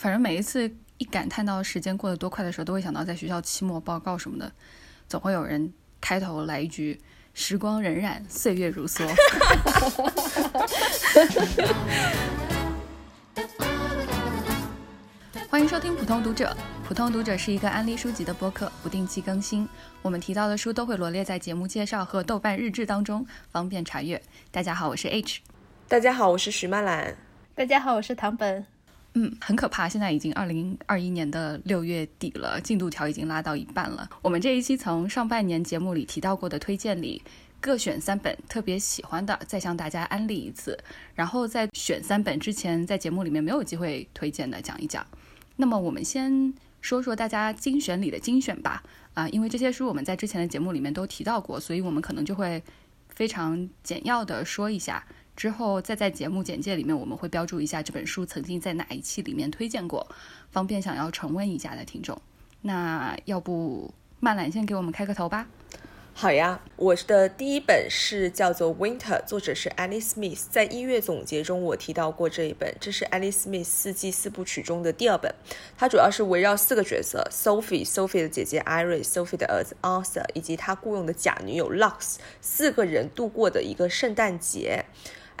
反正每一次一感叹到时间过得多快的时候，都会想到在学校期末报告什么的，总会有人开头来一句“时光荏苒，岁月如梭 ”。欢迎收听普通读者。普通读者是一个安利书籍的播客，不定期更新。我们提到的书都会罗列在节目介绍和豆瓣日志当中，方便查阅。大家好，我是 H。大家好，我是徐曼兰。大家好，我是唐本。嗯，很可怕，现在已经二零二一年的六月底了，进度条已经拉到一半了。我们这一期从上半年节目里提到过的推荐里，各选三本特别喜欢的，再向大家安利一次。然后在选三本之前，在节目里面没有机会推荐的，讲一讲。那么我们先说说大家精选里的精选吧。啊，因为这些书我们在之前的节目里面都提到过，所以我们可能就会非常简要的说一下。之后再在节目简介里面，我们会标注一下这本书曾经在哪一期里面推荐过，方便想要重温一下的听众。那要不曼兰先给我们开个头吧。好呀，我的第一本是叫做《Winter》，作者是 Alice Smith。在一月总结中，我提到过这一本，这是 Alice Smith 四季四部曲中的第二本。它主要是围绕四个角色：Sophie、Sophie 的姐姐 Iris、Sophie 的儿子 Arthur 以及他雇佣的假女友 Lux 四个人度过的一个圣诞节。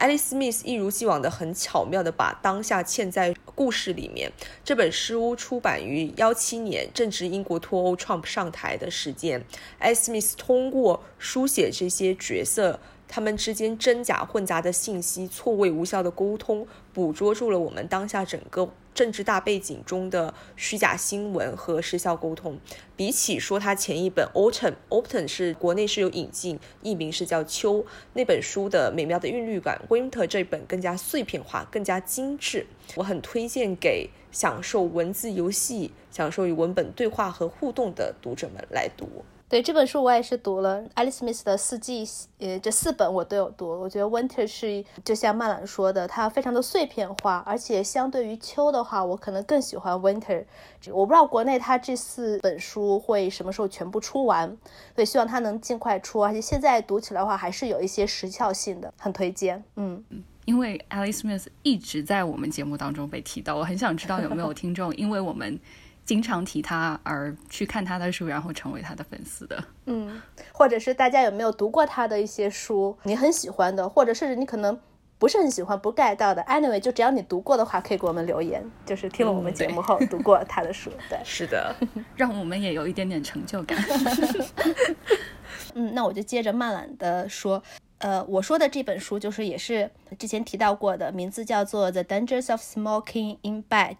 艾丽丝·密斯一如既往的很巧妙的把当下嵌在故事里面。这本书出版于幺七年，正值英国脱欧，Trump 上台的时间。艾丽丝·密斯通过书写这些角色。他们之间真假混杂的信息、错位无效的沟通，捕捉住了我们当下整个政治大背景中的虚假新闻和失效沟通。比起说他前一本《Autumn》，Autumn 是国内是有引进，译名是叫《秋》那本书的美妙的韵律感，《Winter》这本更加碎片化、更加精致。我很推荐给享受文字游戏、享受与文本对话和互动的读者们来读。对这本书我也是读了，Alice Smith 的四季，呃，这四本我都有读。我觉得 Winter 是就像曼兰说的，它非常的碎片化，而且相对于秋的话，我可能更喜欢 Winter。我不知道国内它这四本书会什么时候全部出完，所以希望它能尽快出。而且现在读起来的话，还是有一些时效性的，很推荐。嗯，因为 Alice Smith 一直在我们节目当中被提到，我很想知道有没有听众，因为我们。经常提他而去看他的书，然后成为他的粉丝的，嗯，或者是大家有没有读过他的一些书，你很喜欢的，或者甚至你可能不是很喜欢、不 get 到的，anyway，就只要你读过的话，可以给我们留言，就是听了我们节目后读过他的书，对，是的，让我们也有一点点成就感。嗯，那我就接着慢慢的说。呃，我说的这本书就是也是之前提到过的，名字叫做《The Dangers of Smoking in Bed》。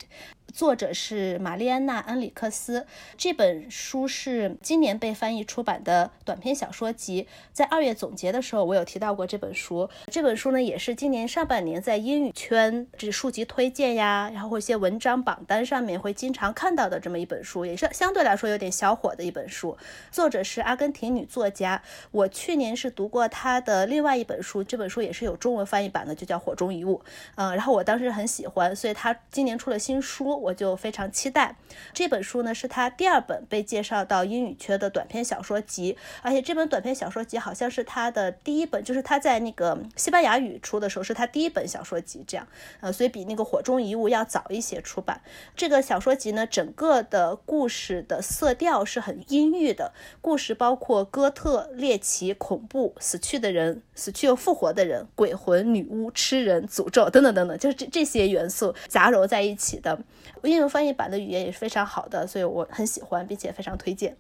作者是玛丽安娜·恩里克斯。这本书是今年被翻译出版的短篇小说集。在二月总结的时候，我有提到过这本书。这本书呢，也是今年上半年在英语圈这书籍推荐呀，然后一些文章榜单上面会经常看到的这么一本书，也是相对来说有点小火的一本书。作者是阿根廷女作家。我去年是读过她的另外一本书，这本书也是有中文翻译版的，就叫《火中遗物》。嗯，然后我当时很喜欢，所以他今年出了新书。我就非常期待这本书呢，是他第二本被介绍到英语圈的短篇小说集，而且这本短篇小说集好像是他的第一本，就是他在那个西班牙语出的时候是他第一本小说集，这样，呃，所以比那个火中遗物要早一些出版。这个小说集呢，整个的故事的色调是很阴郁的，故事包括哥特、猎奇、恐怖、死去的人、死去又复活的人、鬼魂、女巫、吃人、诅咒等等等等，就是这这些元素杂糅在一起的。英文翻译版的语言也是非常好的，所以我很喜欢，并且非常推荐。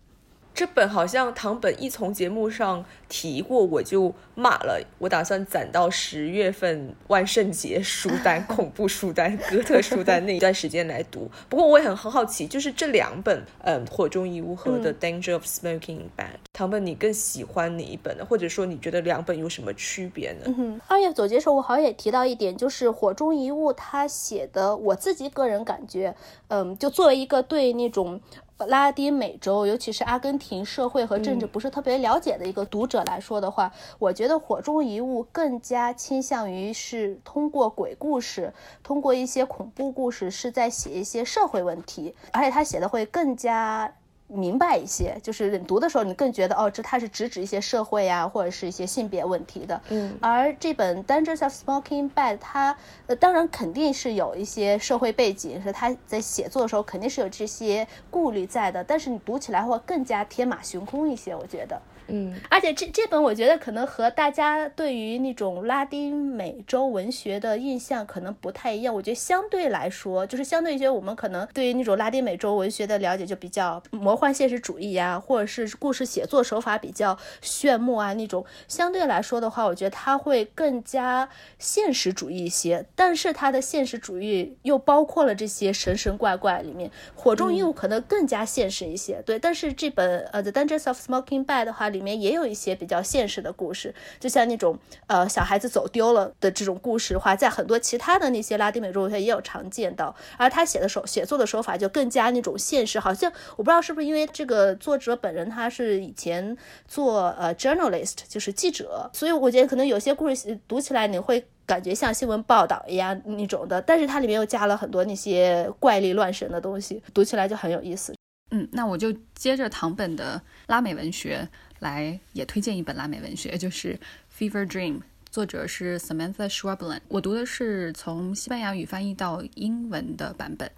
这本好像唐本一从节目上提过，我就骂了。我打算攒到十月份万圣节书单、恐怖书单、哥特书单那一段时间来读。不过我也很很好奇，就是这两本，嗯，《火中遗物》和《The Danger of Smoking Bad》，唐本你更喜欢哪一本呢？或者说你觉得两本有什么区别呢？嗯，二月总结时候我好像也提到一点，就是《火中遗物》他写的，我自己个人感觉，嗯，就作为一个对那种。拉丁美洲，尤其是阿根廷社会和政治不是特别了解的一个读者来说的话，我觉得《火中遗物》更加倾向于是通过鬼故事，通过一些恐怖故事，是在写一些社会问题，而且他写的会更加明白一些，就是你读的时候，你更觉得哦，这它是直指一些社会啊，或者是一些性别问题的。嗯，而这本《Dangers of Smoking Bad》，它呃，当然肯定是有一些社会背景，是他在写作的时候肯定是有这些顾虑在的，但是你读起来会更加天马行空一些，我觉得。嗯，而且这这本我觉得可能和大家对于那种拉丁美洲文学的印象可能不太一样。我觉得相对来说，就是相对一些我们可能对于那种拉丁美洲文学的了解就比较魔幻现实主义呀，或者是故事写作手法比较炫目啊那种。相对来说的话，我觉得它会更加现实主义一些。但是它的现实主义又包括了这些神神怪怪里面，火中鹦鹉可能更加现实一些。对，但是这本呃《The Dangers of Smoking Bad》的话里。里面也有一些比较现实的故事，就像那种呃小孩子走丢了的这种故事的话，在很多其他的那些拉丁美洲文学也有常见到。而他写的手写作的手法就更加那种现实，好像我不知道是不是因为这个作者本人他是以前做呃 journalist 就是记者，所以我觉得可能有些故事读起来你会感觉像新闻报道一样那种的，但是它里面又加了很多那些怪力乱神的东西，读起来就很有意思。嗯，那我就接着唐本的拉美文学。来也推荐一本拉美文学，就是《Fever Dream》，作者是 Samantha Schweblin。我读的是从西班牙语翻译到英文的版本。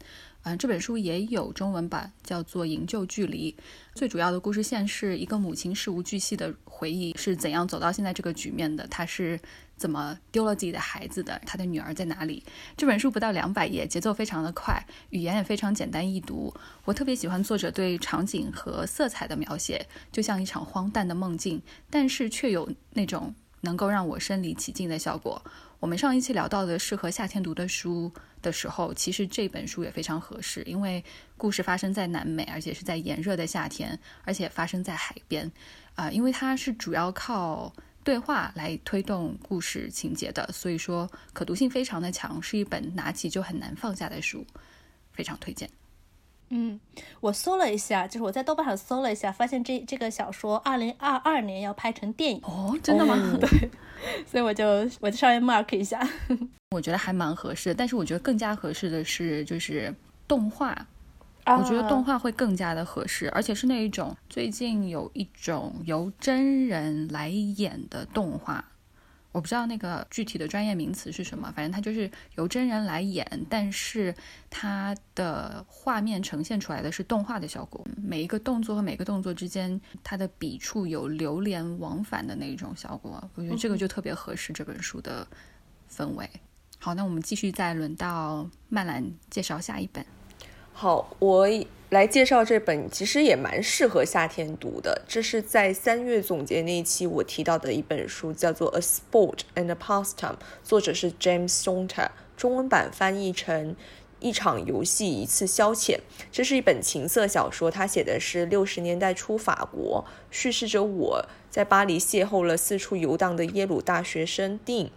嗯，这本书也有中文版，叫做《营救距离》。最主要的故事线是一个母亲事无巨细的回忆，是怎样走到现在这个局面的？她是怎么丢了自己的孩子的？他的女儿在哪里？这本书不到两百页，节奏非常的快，语言也非常简单易读。我特别喜欢作者对场景和色彩的描写，就像一场荒诞的梦境，但是却有那种能够让我身临其境的效果。我们上一期聊到的适合夏天读的书的时候，其实这本书也非常合适，因为故事发生在南美，而且是在炎热的夏天，而且发生在海边，啊，因为它是主要靠对话来推动故事情节的，所以说可读性非常的强，是一本拿起就很难放下的书，非常推荐。嗯，我搜了一下，就是我在豆瓣上搜了一下，发现这这个小说二零二二年要拍成电影哦，真的吗？对，所以我就我就稍微 mark 一下，我觉得还蛮合适的。但是我觉得更加合适的是就是动画，我觉得动画会更加的合适，而且是那一种最近有一种由真人来演的动画。我不知道那个具体的专业名词是什么，反正它就是由真人来演，但是它的画面呈现出来的是动画的效果，每一个动作和每个动作之间，它的笔触有流连往返的那种效果，我觉得这个就特别合适这本书的氛围。好，那我们继续再轮到曼兰介绍下一本。好，我。来介绍这本，其实也蛮适合夏天读的。这是在三月总结那一期我提到的一本书，叫做《A Sport and a Pastime》，作者是 James Saunter，中文版翻译成一场游戏，一次消遣。这是一本情色小说，他写的是六十年代初法国，叙事着我在巴黎邂逅了四处游荡的耶鲁大学生丁。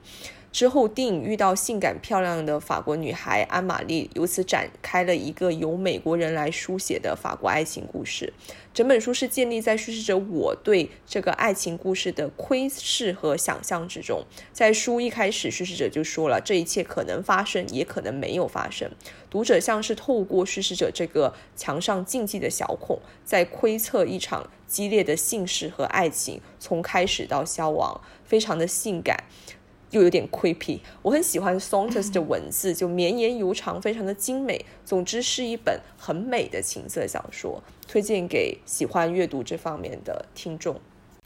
之后，电影遇到性感漂亮的法国女孩安玛丽，由此展开了一个由美国人来书写的法国爱情故事。整本书是建立在叙事者我对这个爱情故事的窥视和想象之中。在书一开始，叙事者就说了，这一切可能发生，也可能没有发生。读者像是透过叙事者这个墙上禁忌的小孔，在窥测一场激烈的性事和爱情，从开始到消亡，非常的性感。又有点 creepy，我很喜欢 Saunders 的文字，就绵延悠长，非常的精美。总之是一本很美的情色小说，推荐给喜欢阅读这方面的听众，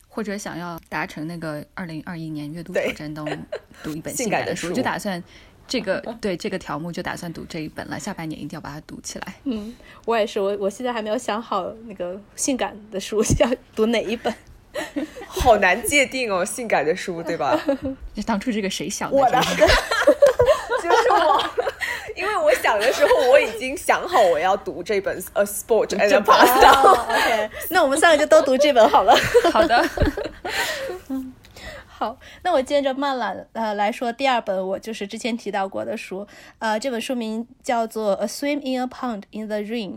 或者想要达成那个二零二一年阅读挑战，当中读一本 性感的书，就打算这个对这个条目就打算读这一本了。下半年一定要把它读起来。嗯，我也是，我我现在还没有想好那个性感的书 要读哪一本。好难界定哦，性感的书，对吧？当初这个谁想的？我的，就是我，因为我想的时候，我已经想好我要读这本《A Sport and a Pastime》。OK，那我们三个就都读这本好了。好的。好，那我接着慢了呃来说第二本，我就是之前提到过的书，呃，这本书名叫做《A Swim in a Pond in the Rain》，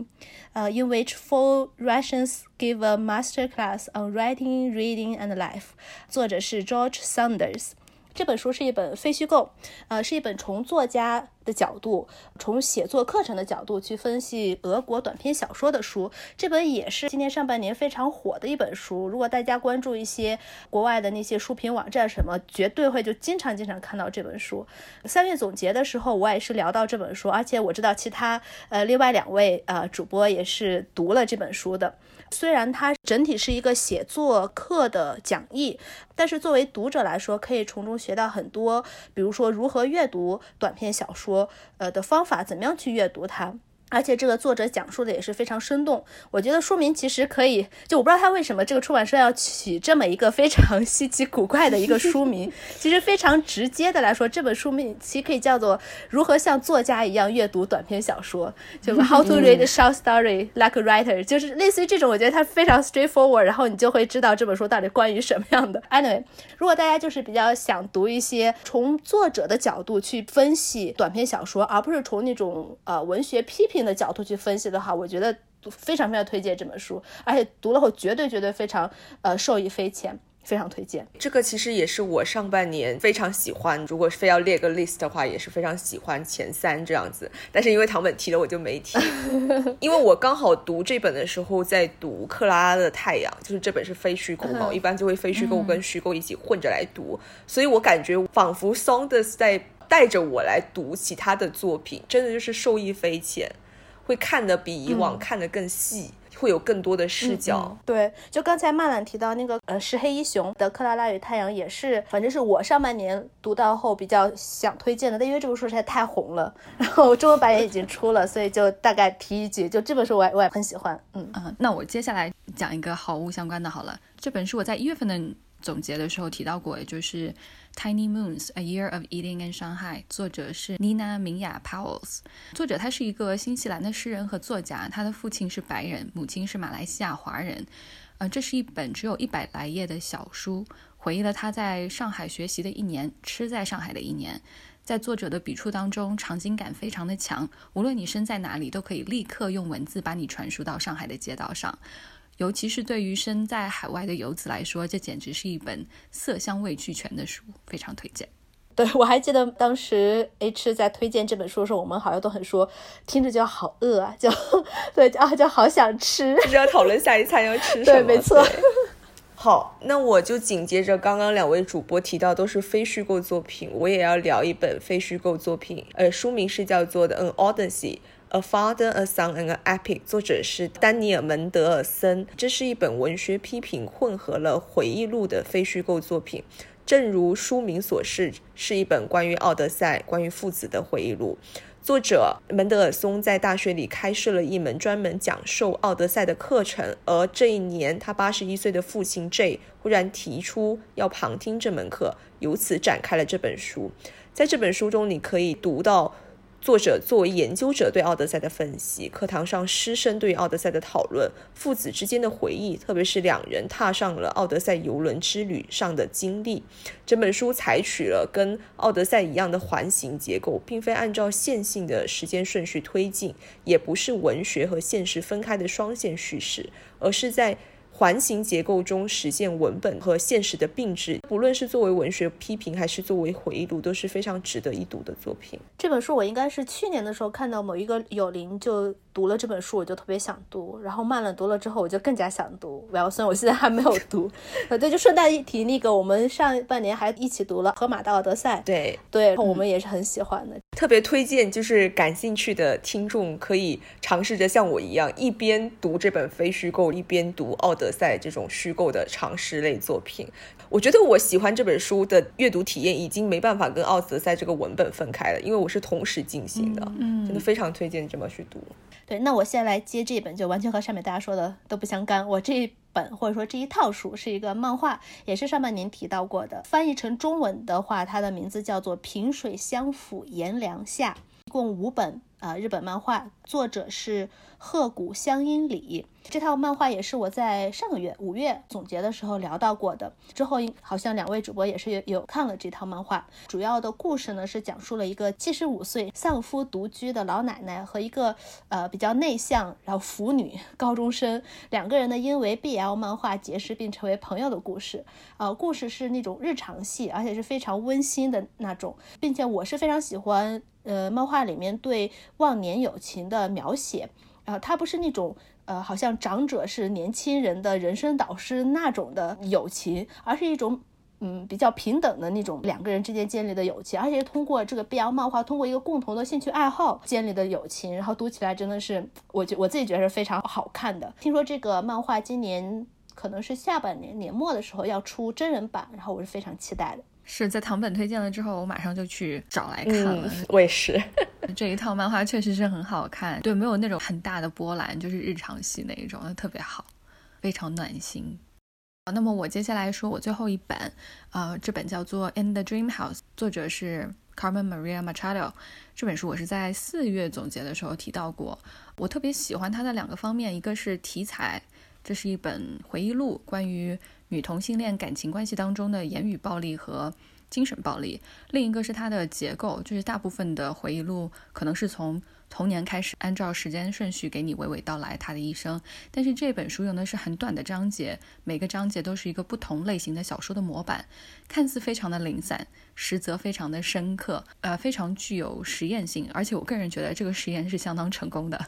呃，in which four Russians give a master class on writing, reading and life。作者是 George Saunders。这本书是一本非虚构，呃，是一本从作家的角度，从写作课程的角度去分析俄国短篇小说的书。这本也是今年上半年非常火的一本书。如果大家关注一些国外的那些书评网站什么，绝对会就经常经常看到这本书。三月总结的时候，我也是聊到这本书，而且我知道其他呃另外两位呃主播也是读了这本书的。虽然它整体是一个写作课的讲义，但是作为读者来说，可以从中学到很多，比如说如何阅读短篇小说，呃的方法，怎么样去阅读它。而且这个作者讲述的也是非常生动，我觉得书名其实可以，就我不知道他为什么这个出版社要取这么一个非常 稀奇古怪的一个书名，其实非常直接的来说，这本书名其实可以叫做如何像作家一样阅读短篇小说，就 How to read short story like a writer，就是类似于这种，我觉得它非常 straightforward，然后你就会知道这本书到底关于什么样的。Anyway，如果大家就是比较想读一些从作者的角度去分析短篇小说，而不是从那种呃文学批评。的角度去分析的话，我觉得非常非常推荐这本书，而且读了后绝对绝对非常呃受益匪浅，非常推荐。这个其实也是我上半年非常喜欢，如果非要列个 list 的话，也是非常喜欢前三这样子。但是因为唐本提了，我就没提，因为我刚好读这本的时候在读克拉拉的太阳，就是这本是非虚构嘛，一般就会非虚构跟虚构一起混着来读，所以我感觉仿佛 Saunders 在带着我来读其他的作品，真的就是受益匪浅。会看的比以往看的更细，会有更多的视角。对，就刚才曼兰提到那个呃石黑一雄的《克拉拉与太阳》，也是，反正是我上半年读到后比较想推荐的。但因为这本书实在太红了，然后中文版也已经出了，所以就大概提一句，就这本书我也我也很喜欢。嗯嗯，那我接下来讲一个好物相关的好了。这本书我在一月份的总结的时候提到过，也就是。Tiny Moons: A Year of Eating in Shanghai，作者是妮娜·明雅 Powells。作者他是一个新西兰的诗人和作家，他的父亲是白人，母亲是马来西亚华人。呃，这是一本只有一百来页的小书，回忆了他在上海学习的一年，吃在上海的一年。在作者的笔触当中，场景感非常的强，无论你身在哪里，都可以立刻用文字把你传输到上海的街道上。尤其是对于身在海外的游子来说，这简直是一本色香味俱全的书，非常推荐。对我还记得当时 H 在推荐这本书的时候，我们好像都很说，听着就好饿啊，就 对啊，就好想吃，就是要讨论下一餐要吃什么。对，没错。好，那我就紧接着刚刚两位主播提到都是非虚构作品，我也要聊一本非虚构作品，呃，书名是叫做的《An Odyssey》。A Father, a Son, and an Epic，作者是丹尼尔·门德尔森。这是一本文学批评混合了回忆录的非虚构作品。正如书名所示，是一本关于奥德赛、关于父子的回忆录。作者门德尔松在大学里开设了一门专门讲授奥德赛的课程，而这一年，他八十一岁的父亲 J 忽然提出要旁听这门课，由此展开了这本书。在这本书中，你可以读到。作者作为研究者对《奥德赛》的分析，课堂上师生对《奥德赛》的讨论，父子之间的回忆，特别是两人踏上了奥德赛游轮之旅上的经历。整本书采取了跟《奥德赛》一样的环形结构，并非按照线性的时间顺序推进，也不是文学和现实分开的双线叙事，而是在。环形结构中实现文本和现实的并置，不论是作为文学批评还是作为回忆录，都是非常值得一读的作品。这本书我应该是去年的时候看到某一个友邻就。读了这本书，我就特别想读，然后慢了读了之后，我就更加想读。然后虽然我现在还没有读，呃，对，就顺带一提，那个我们上半年还一起读了《河马的奥德赛》，对对，我们也是很喜欢的，特别推荐，就是感兴趣的听众可以尝试着像我一样，一边读这本非虚构，一边读《奥德赛》这种虚构的常识类作品。我觉得我喜欢这本书的阅读体验已经没办法跟《奥德赛》这个文本分开了，因为我是同时进行的，嗯，真的非常推荐这么去读。对，那我现在来接这本，就完全和上面大家说的都不相干。我这一本或者说这一套书是一个漫画，也是上半年提到过的。翻译成中文的话，它的名字叫做《萍水相逢炎凉下》，一共五本。啊日本漫画，作者是鹤谷乡音里。这套漫画也是我在上个月五月总结的时候聊到过的。之后好像两位主播也是有有看了这套漫画。主要的故事呢是讲述了一个七十五岁丧夫独居的老奶奶和一个呃比较内向然后腐女高中生两个人呢因为 BL 漫画结识并成为朋友的故事。呃，故事是那种日常戏，而且是非常温馨的那种，并且我是非常喜欢呃漫画里面对忘年友情的描写。呃，它不是那种。呃，好像长者是年轻人的人生导师那种的友情，而是一种嗯比较平等的那种两个人之间建立的友情，而且通过这个 BL 漫画，通过一个共同的兴趣爱好建立的友情，然后读起来真的是我觉我自己觉得是非常好看的。听说这个漫画今年可能是下半年年末的时候要出真人版，然后我是非常期待的。是在唐本推荐了之后，我马上就去找来看了。我也是，这一套漫画确实是很好看，对，没有那种很大的波澜，就是日常系那一种，特别好，非常暖心。那么我接下来说我最后一本，呃，这本叫做《In the Dream House》，作者是 Carmen Maria Machado。这本书我是在四月总结的时候提到过，我特别喜欢它的两个方面，一个是题材，这是一本回忆录，关于。女同性恋感情关系当中的言语暴力和精神暴力，另一个是它的结构，就是大部分的回忆录可能是从童年开始，按照时间顺序给你娓娓道来他的一生。但是这本书用的是很短的章节，每个章节都是一个不同类型的小说的模板，看似非常的零散，实则非常的深刻，呃，非常具有实验性。而且我个人觉得这个实验是相当成功的。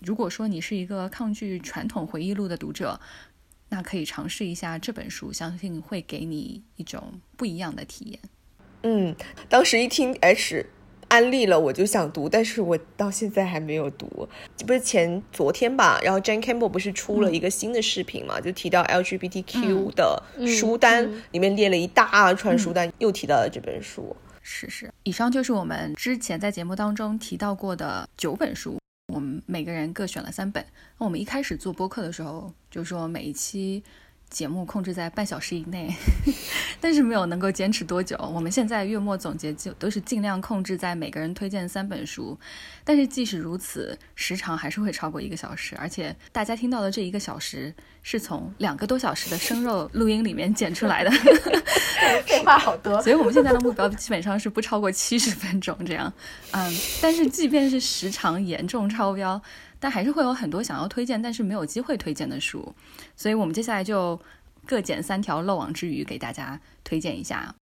如果说你是一个抗拒传统回忆录的读者，那可以尝试一下这本书，相信会给你一种不一样的体验。嗯，当时一听 H 安利了，我就想读，但是我到现在还没有读。这不是前昨天吧？然后 Jane Campbell 不是出了一个新的视频嘛？就提到 LGBTQ 的书单，里面列了一大串书单，又提到了这本书。是是，以上就是我们之前在节目当中提到过的九本书。我们每个人各选了三本。那我们一开始做播客的时候，就说每一期。节目控制在半小时以内，但是没有能够坚持多久。我们现在月末总结就都是尽量控制在每个人推荐三本书，但是即使如此，时长还是会超过一个小时。而且大家听到的这一个小时是从两个多小时的生肉录音里面剪出来的，废话好多。所以我们现在的目标基本上是不超过七十分钟这样。嗯，但是即便是时长严重超标。但还是会有很多想要推荐但是没有机会推荐的书，所以我们接下来就各捡三条漏网之鱼给大家推荐一下。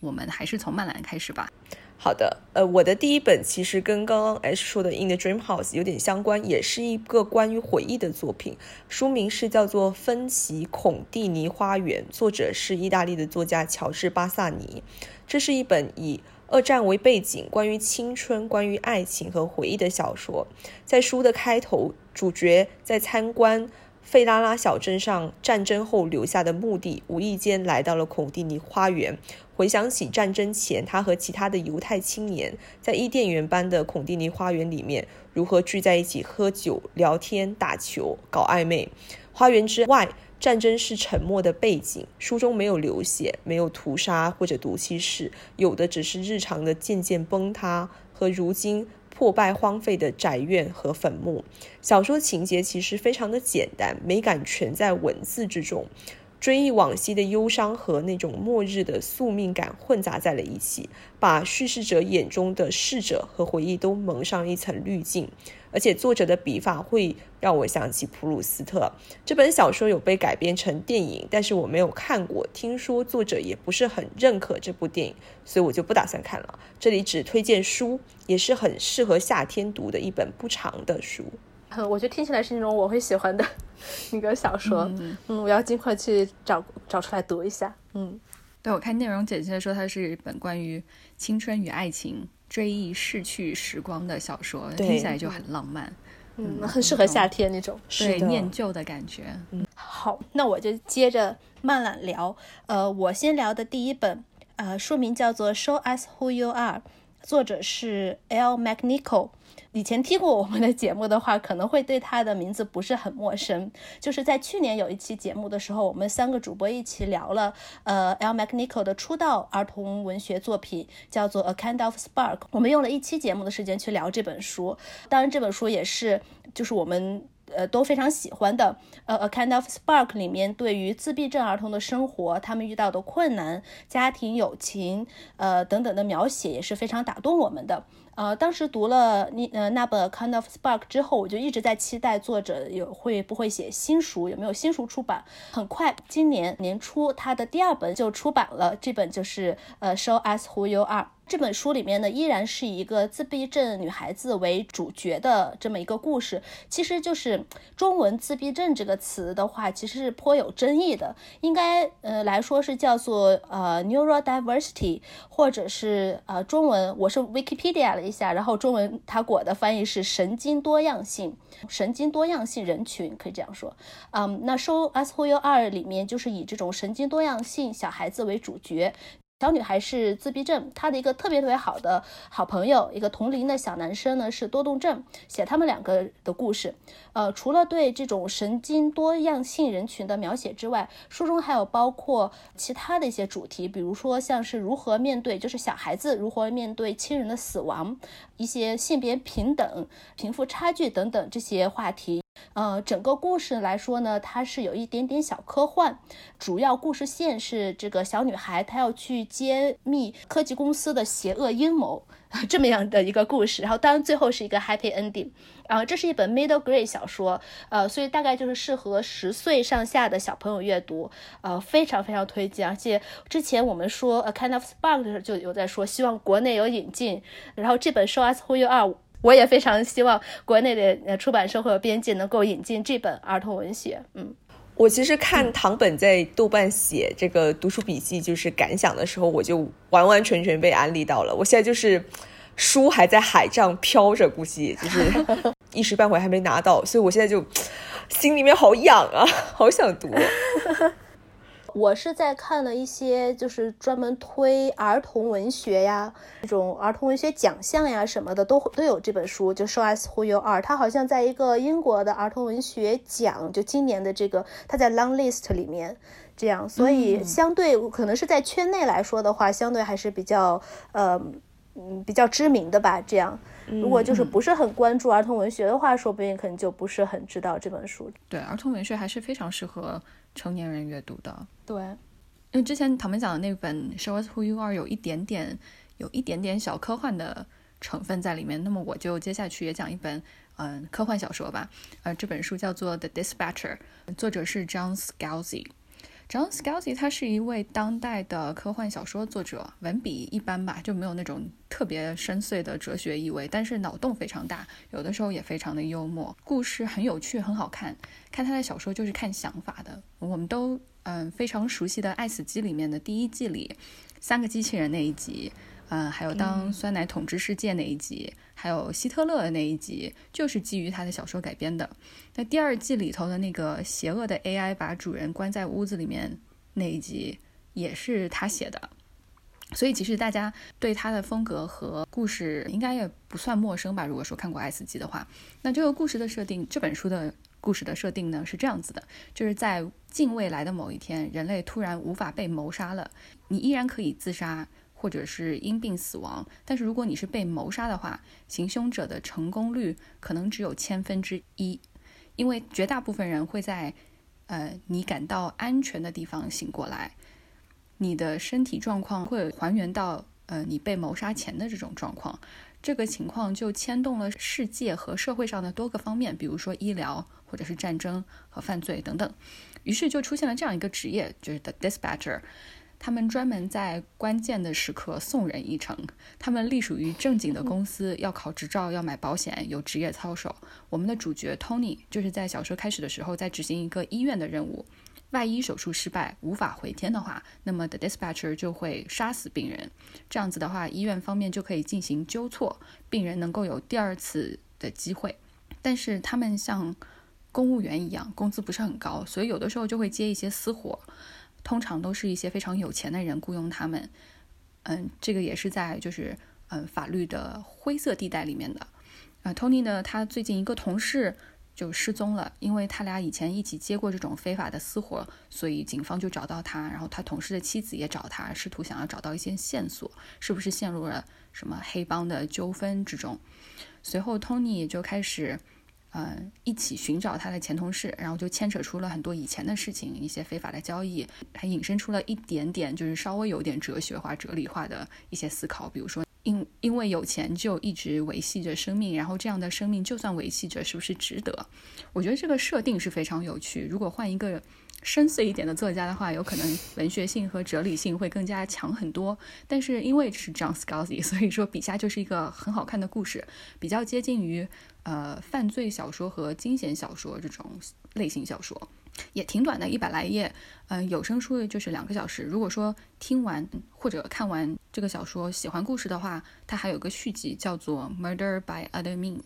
我们还是从曼兰开始吧。好的，呃，我的第一本其实跟刚刚 S 说的《In the Dream House》有点相关，也是一个关于回忆的作品，书名是叫做《芬奇孔蒂尼花园》，作者是意大利的作家乔治巴萨尼。这是一本以二战为背景，关于青春、关于爱情和回忆的小说。在书的开头，主角在参观费拉拉小镇上战争后留下的墓地，无意间来到了孔蒂尼花园。回想起战争前，他和其他的犹太青年在伊甸园般的孔蒂尼花园里面如何聚在一起喝酒、聊天、打球、搞暧昧。花园之外。战争是沉默的背景，书中没有流血，没有屠杀或者毒气室，有的只是日常的渐渐崩塌和如今破败荒废的宅院和坟墓。小说情节其实非常的简单，美感全在文字之中。追忆往昔的忧伤和那种末日的宿命感混杂在了一起，把叙事者眼中的逝者和回忆都蒙上一层滤镜。而且作者的笔法会让我想起普鲁斯特。这本小说有被改编成电影，但是我没有看过。听说作者也不是很认可这部电影，所以我就不打算看了。这里只推荐书，也是很适合夏天读的一本不长的书。我觉得听起来是那种我会喜欢的那个小说，嗯，我要尽快去找找出来读一下，嗯，对我看内容简介说它是一本关于青春与爱情、追忆逝去时光的小说，听起来就很浪漫，嗯，很适合夏天那种，对念旧的感觉。嗯，好，那我就接着慢慢聊，呃，我先聊的第一本，呃，书名叫做《Show Us Who You Are》。作者是 L. McNichol。以前听过我们的节目的话，可能会对他的名字不是很陌生。就是在去年有一期节目的时候，我们三个主播一起聊了，呃，L. McNichol 的出道儿童文学作品叫做《A Kind of Spark》。我们用了一期节目的时间去聊这本书。当然，这本书也是，就是我们。呃，都非常喜欢的。呃，《A Kind of Spark》里面对于自闭症儿童的生活，他们遇到的困难、家庭、友情，呃等等的描写也是非常打动我们的。呃，当时读了你呃那本《Kind of Spark》之后，我就一直在期待作者有会不会写新书，有没有新书出版。很快，今年年初他的第二本就出版了，这本就是呃《Show Us Who You Are》。这本书里面呢，依然是一个自闭症女孩子为主角的这么一个故事。其实就是中文“自闭症”这个词的话，其实是颇有争议的。应该呃来说是叫做呃 neurodiversity，或者是呃中文我是 Wikipedia 了一下，然后中文它给我的翻译是神经多样性，神经多样性人群可以这样说。嗯，那《Show Us Who You Are》里面就是以这种神经多样性小孩子为主角。小女孩是自闭症，她的一个特别特别好的好朋友，一个同龄的小男生呢是多动症，写他们两个的故事。呃，除了对这种神经多样性人群的描写之外，书中还有包括其他的一些主题，比如说像是如何面对，就是小孩子如何面对亲人的死亡，一些性别平等、贫富差距等等这些话题。呃，整个故事来说呢，它是有一点点小科幻。主要故事线是这个小女孩，她要去揭秘科技公司的邪恶阴谋，这么样的一个故事。然后，当然最后是一个 happy ending。啊，这是一本 middle grade 小说，呃，所以大概就是适合十岁上下的小朋友阅读，呃，非常非常推荐。而且之前我们说 a kind of spark 的时候就有在说，希望国内有引进。然后这本 Show Us Who You Are。我也非常希望国内的呃出版社或者编辑能够引进这本儿童文学。嗯，我其实看唐本在豆瓣写这个读书笔记，就是感想的时候，我就完完全全被安利到了。我现在就是书还在海上飘着，估计就是 一时半会还没拿到，所以我现在就心里面好痒啊，好想读。我是在看了一些，就是专门推儿童文学呀，这种儿童文学奖项呀什么的，都都有这本书，就《Show Us Who You Are》。它好像在一个英国的儿童文学奖，就今年的这个，它在 Long List 里面，这样，所以相对可能是在圈内来说的话，相对还是比较呃嗯比较知名的吧。这样，如果就是不是很关注儿童文学的话，说不定可能就不是很知道这本书。对，儿童文学还是非常适合。成年人阅读的，对，因为之前唐们讲的那本《Show Us Who You Are》有一点点，有一点点小科幻的成分在里面。那么我就接下去也讲一本，嗯，科幻小说吧。呃，这本书叫做《The Dispatcher》，作者是 John Scalzi。John Scalzi 他是一位当代的科幻小说作者，文笔一般吧，就没有那种特别深邃的哲学意味，但是脑洞非常大，有的时候也非常的幽默，故事很有趣，很好看。看他的小说就是看想法的。我们都嗯非常熟悉的《爱死机》里面的第一季里，三个机器人那一集，嗯，还有当酸奶统治世界那一集。还有希特勒的那一集就是基于他的小说改编的。那第二季里头的那个邪恶的 AI 把主人关在屋子里面那一集也是他写的。所以其实大家对他的风格和故事应该也不算陌生吧？如果说看过《爱死机》的话，那这个故事的设定，这本书的故事的设定呢是这样子的：就是在近未来的某一天，人类突然无法被谋杀了，你依然可以自杀。或者是因病死亡，但是如果你是被谋杀的话，行凶者的成功率可能只有千分之一，因为绝大部分人会在，呃，你感到安全的地方醒过来，你的身体状况会还原到，呃，你被谋杀前的这种状况，这个情况就牵动了世界和社会上的多个方面，比如说医疗或者是战争和犯罪等等，于是就出现了这样一个职业，就是 the dispatcher。他们专门在关键的时刻送人一程。他们隶属于正经的公司，要考执照，要买保险，有职业操守。我们的主角 Tony 就是在小说开始的时候在执行一个医院的任务。万一手术失败，无法回天的话，那么 The Dispatcher 就会杀死病人。这样子的话，医院方面就可以进行纠错，病人能够有第二次的机会。但是他们像公务员一样，工资不是很高，所以有的时候就会接一些私活。通常都是一些非常有钱的人雇佣他们，嗯，这个也是在就是嗯法律的灰色地带里面的。啊，Tony 呢，他最近一个同事就失踪了，因为他俩以前一起接过这种非法的私活，所以警方就找到他，然后他同事的妻子也找他，试图想要找到一些线索，是不是陷入了什么黑帮的纠纷之中？随后，Tony 就开始。嗯，一起寻找他的前同事，然后就牵扯出了很多以前的事情，一些非法的交易，还引申出了一点点，就是稍微有点哲学化、哲理化的一些思考。比如说，因因为有钱就一直维系着生命，然后这样的生命就算维系着，是不是值得？我觉得这个设定是非常有趣。如果换一个。深邃一点的作家的话，有可能文学性和哲理性会更加强很多。但是因为是 John Scalzi，所以说笔下就是一个很好看的故事，比较接近于呃犯罪小说和惊险小说这种类型小说，也挺短的，一百来页。嗯，有声书就是两个小时。如果说听完或者看完这个小说喜欢故事的话，它还有个续集叫做《Murder by Other Means》，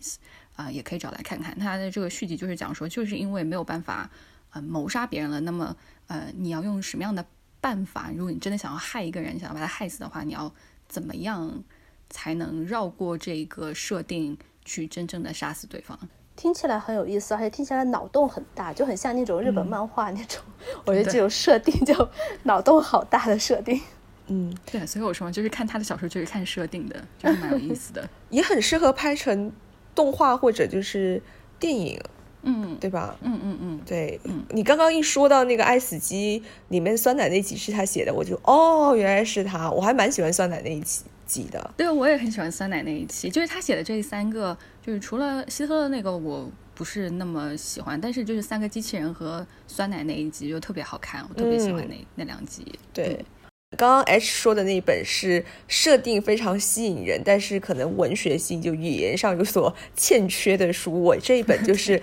啊，也可以找来看看。它的这个续集就是讲说，就是因为没有办法。呃，谋杀别人了，那么，呃，你要用什么样的办法？如果你真的想要害一个人，想要把他害死的话，你要怎么样才能绕过这个设定，去真正的杀死对方？听起来很有意思，而且听起来脑洞很大，就很像那种日本漫画那种。我觉得这种设定就脑洞好大的设定。嗯，对，所以我说就是看他的小说就是看设定的，就是蛮有意思的，也很适合拍成动画或者就是电影。嗯，对吧？嗯嗯嗯，对，嗯你刚刚一说到那个《爱死机》里面酸奶那集是他写的，我就哦，原来是他，我还蛮喜欢酸奶那一集的。对，我也很喜欢酸奶那一期，就是他写的这三个，就是除了希特勒那个我不是那么喜欢，但是就是三个机器人和酸奶那一集就特别好看，我特别喜欢那那两集。对。刚刚 H 说的那本是设定非常吸引人，但是可能文学性就语言上有所欠缺的书。我这一本就是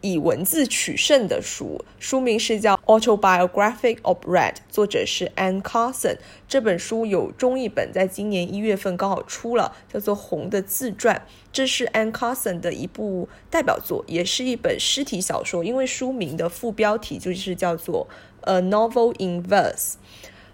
以文字取胜的书，书名是叫《Autobiographic of Red》，作者是 Anne Carson。这本书有中译本，在今年一月份刚好出了，叫做《红的自传》。这是 Anne Carson 的一部代表作，也是一本诗体小说，因为书名的副标题就是叫做《A Novel in Verse》。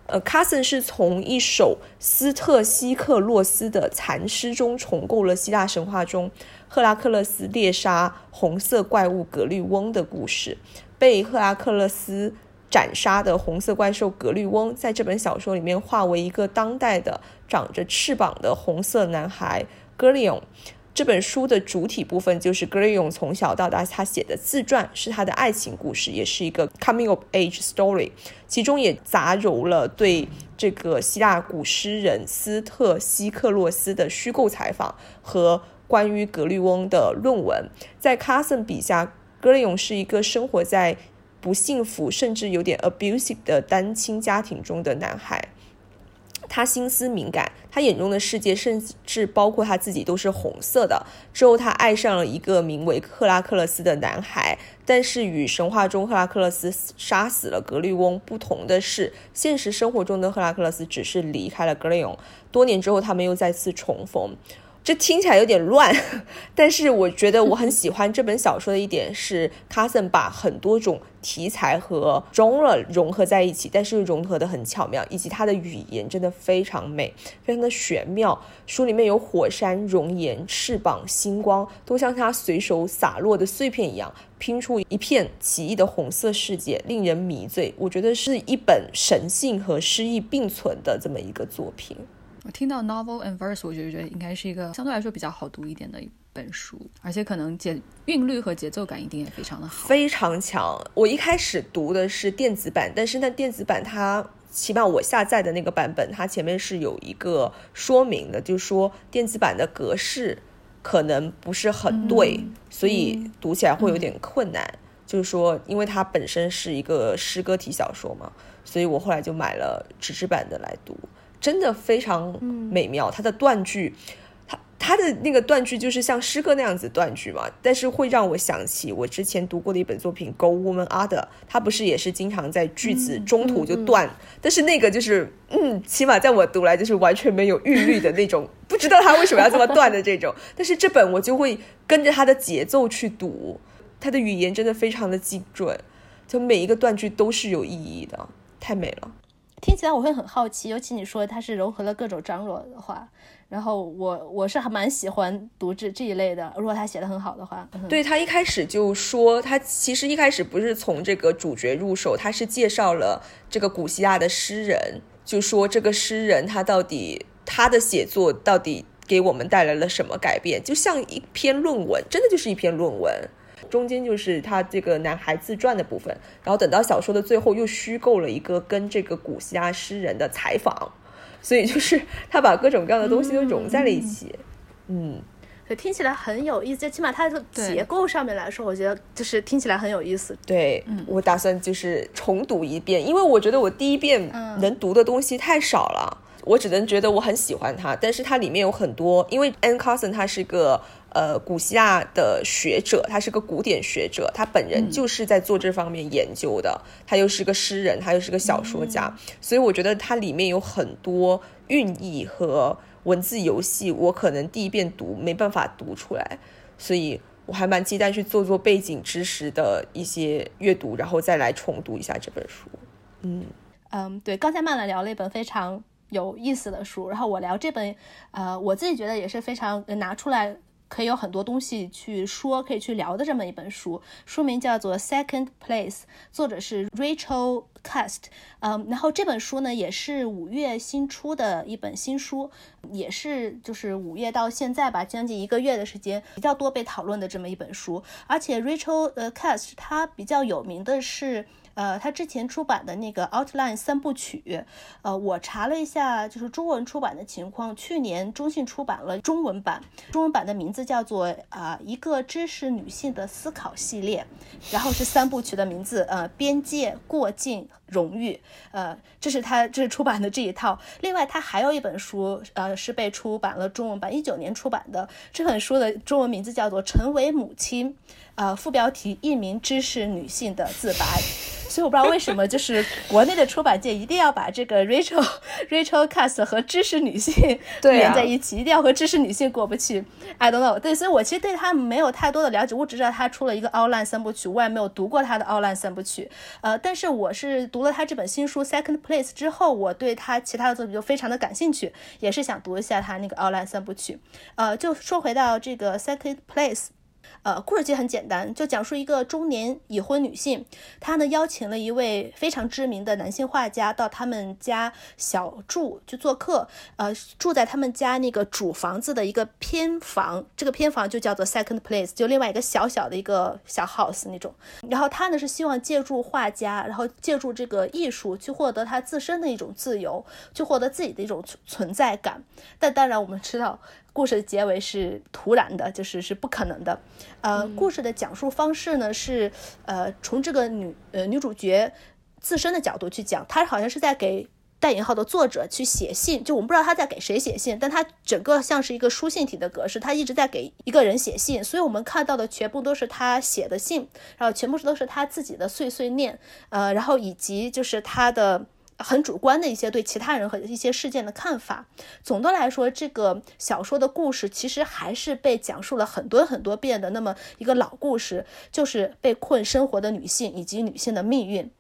呃，卡森是从一首斯特西克洛斯的残诗中重构了希腊神话中赫拉克勒斯猎杀红色怪物格律翁的故事。被赫拉克勒斯斩杀的红色怪兽格律翁，在这本小说里面化为一个当代的长着翅膀的红色男孩格里翁。这本书的主体部分就是格雷勇从小到大他写的自传，是他的爱情故事，也是一个 coming of age story。其中也杂糅了对这个希腊古诗人斯特西克洛斯的虚构采访和关于格律翁的论文。在卡森笔下，格雷勇是一个生活在不幸福甚至有点 abusive 的单亲家庭中的男孩。他心思敏感，他眼中的世界甚至包括他自己都是红色的。之后，他爱上了一个名为赫拉克勒斯的男孩，但是与神话中赫拉克勒斯杀死了格律翁不同的是，现实生活中的赫拉克勒斯只是离开了格雷翁。多年之后，他们又再次重逢。这听起来有点乱，但是我觉得我很喜欢这本小说的一点是，卡森把很多种题材和中了融合在一起，但是又融合的很巧妙，以及它的语言真的非常美，非常的玄妙。书里面有火山、熔岩、翅膀、星光，都像他随手洒落的碎片一样，拼出一片奇异的红色世界，令人迷醉。我觉得是一本神性和诗意并存的这么一个作品。我听到 novel and verse，我就觉得应该是一个相对来说比较好读一点的一本书，而且可能节韵律和节奏感一定也非常的好，非常强。我一开始读的是电子版，但是那电子版它起码我下载的那个版本，它前面是有一个说明的，就是说电子版的格式可能不是很对，所以读起来会有点困难。就是说，因为它本身是一个诗歌体小说嘛，所以我后来就买了纸质版的来读。真的非常美妙，它的断句，它它的那个断句就是像诗歌那样子断句嘛，但是会让我想起我之前读过的一本作品《Go Woman Other》，它不是也是经常在句子中途就断，但是那个就是嗯，起码在我读来就是完全没有韵律的那种，不知道他为什么要这么断的这种，但是这本我就会跟着他的节奏去读，他的语言真的非常的精准，就每一个断句都是有意义的，太美了。听起来我会很好奇，尤其你说它是融合了各种章落的话。然后我我是还蛮喜欢读这这一类的，如果他写的很好的话。对他一开始就说，他其实一开始不是从这个主角入手，他是介绍了这个古希腊的诗人，就说这个诗人他到底他的写作到底给我们带来了什么改变，就像一篇论文，真的就是一篇论文。中间就是他这个男孩自传的部分，然后等到小说的最后又虚构了一个跟这个古希腊诗人的采访。所以就是 他把各种各样的东西都融在了一起，嗯，对，听起来很有意思。起码它的结构上面来说，我觉得就是听起来很有意思。对，我打算就是重读一遍，因为我觉得我第一遍能读的东西太少了，我只能觉得我很喜欢它，但是它里面有很多，因为 Anne Carson 他是个。呃，古希腊的学者，他是个古典学者，他本人就是在做这方面研究的。他又是个诗人，他又是个小说家，所以我觉得它里面有很多寓意和文字游戏，我可能第一遍读没办法读出来，所以我还蛮期待去做做背景知识的一些阅读，然后再来重读一下这本书。嗯嗯，对，刚才曼兰聊了一本非常有意思的书，然后我聊这本，呃，我自己觉得也是非常拿出来。可以有很多东西去说，可以去聊的这么一本书，书名叫做《Second Place》，作者是 Rachel Cast。嗯，然后这本书呢也是五月新出的一本新书，也是就是五月到现在吧，将近一个月的时间，比较多被讨论的这么一本书。而且 Rachel 呃 Cast 他比较有名的是。呃，他之前出版的那个 Outline 三部曲，呃，我查了一下，就是中文出版的情况，去年中信出版了中文版，中文版的名字叫做啊一个知识女性的思考系列，然后是三部曲的名字，呃，边界、过境、荣誉，呃，这是他这是出版的这一套。另外，他还有一本书，呃，是被出版了中文版，一九年出版的这本书的中文名字叫做《成为母亲》，呃，副标题一名知识女性的自白。所以我不知道为什么，就是国内的出版界一定要把这个 Rachel Rachel Cast 和知识女性连在一起，一定要和知识女性过不去。I don't know。对，所以我其实对她没有太多的了解，我只知道她出了一个 Outline 三部曲，我也没有读过她的 Outline 三部曲。呃，但是我是读了她这本新书 Second Place 之后，我对他其他的作品就非常的感兴趣，也是想读一下她那个 Outline 三部曲。呃，就说回到这个 Second Place。呃，故事其实很简单，就讲述一个中年已婚女性，她呢邀请了一位非常知名的男性画家到他们家小住去做客，呃，住在他们家那个主房子的一个偏房，这个偏房就叫做 second place，就另外一个小小的一个小 house 那种。然后她呢是希望借助画家，然后借助这个艺术去获得她自身的一种自由，去获得自己的一种存在感。但当然我们知道。故事的结尾是突然的，就是是不可能的。呃，故事的讲述方式呢是，呃，从这个女呃女主角自身的角度去讲，她好像是在给带引号的作者去写信，就我们不知道她在给谁写信，但她整个像是一个书信体的格式，她一直在给一个人写信，所以我们看到的全部都是她写的信，然后全部是都是她自己的碎碎念，呃，然后以及就是她的。很主观的一些对其他人和一些事件的看法。总的来说，这个小说的故事其实还是被讲述了很多很多遍的那么一个老故事，就是被困生活的女性以及女性的命运。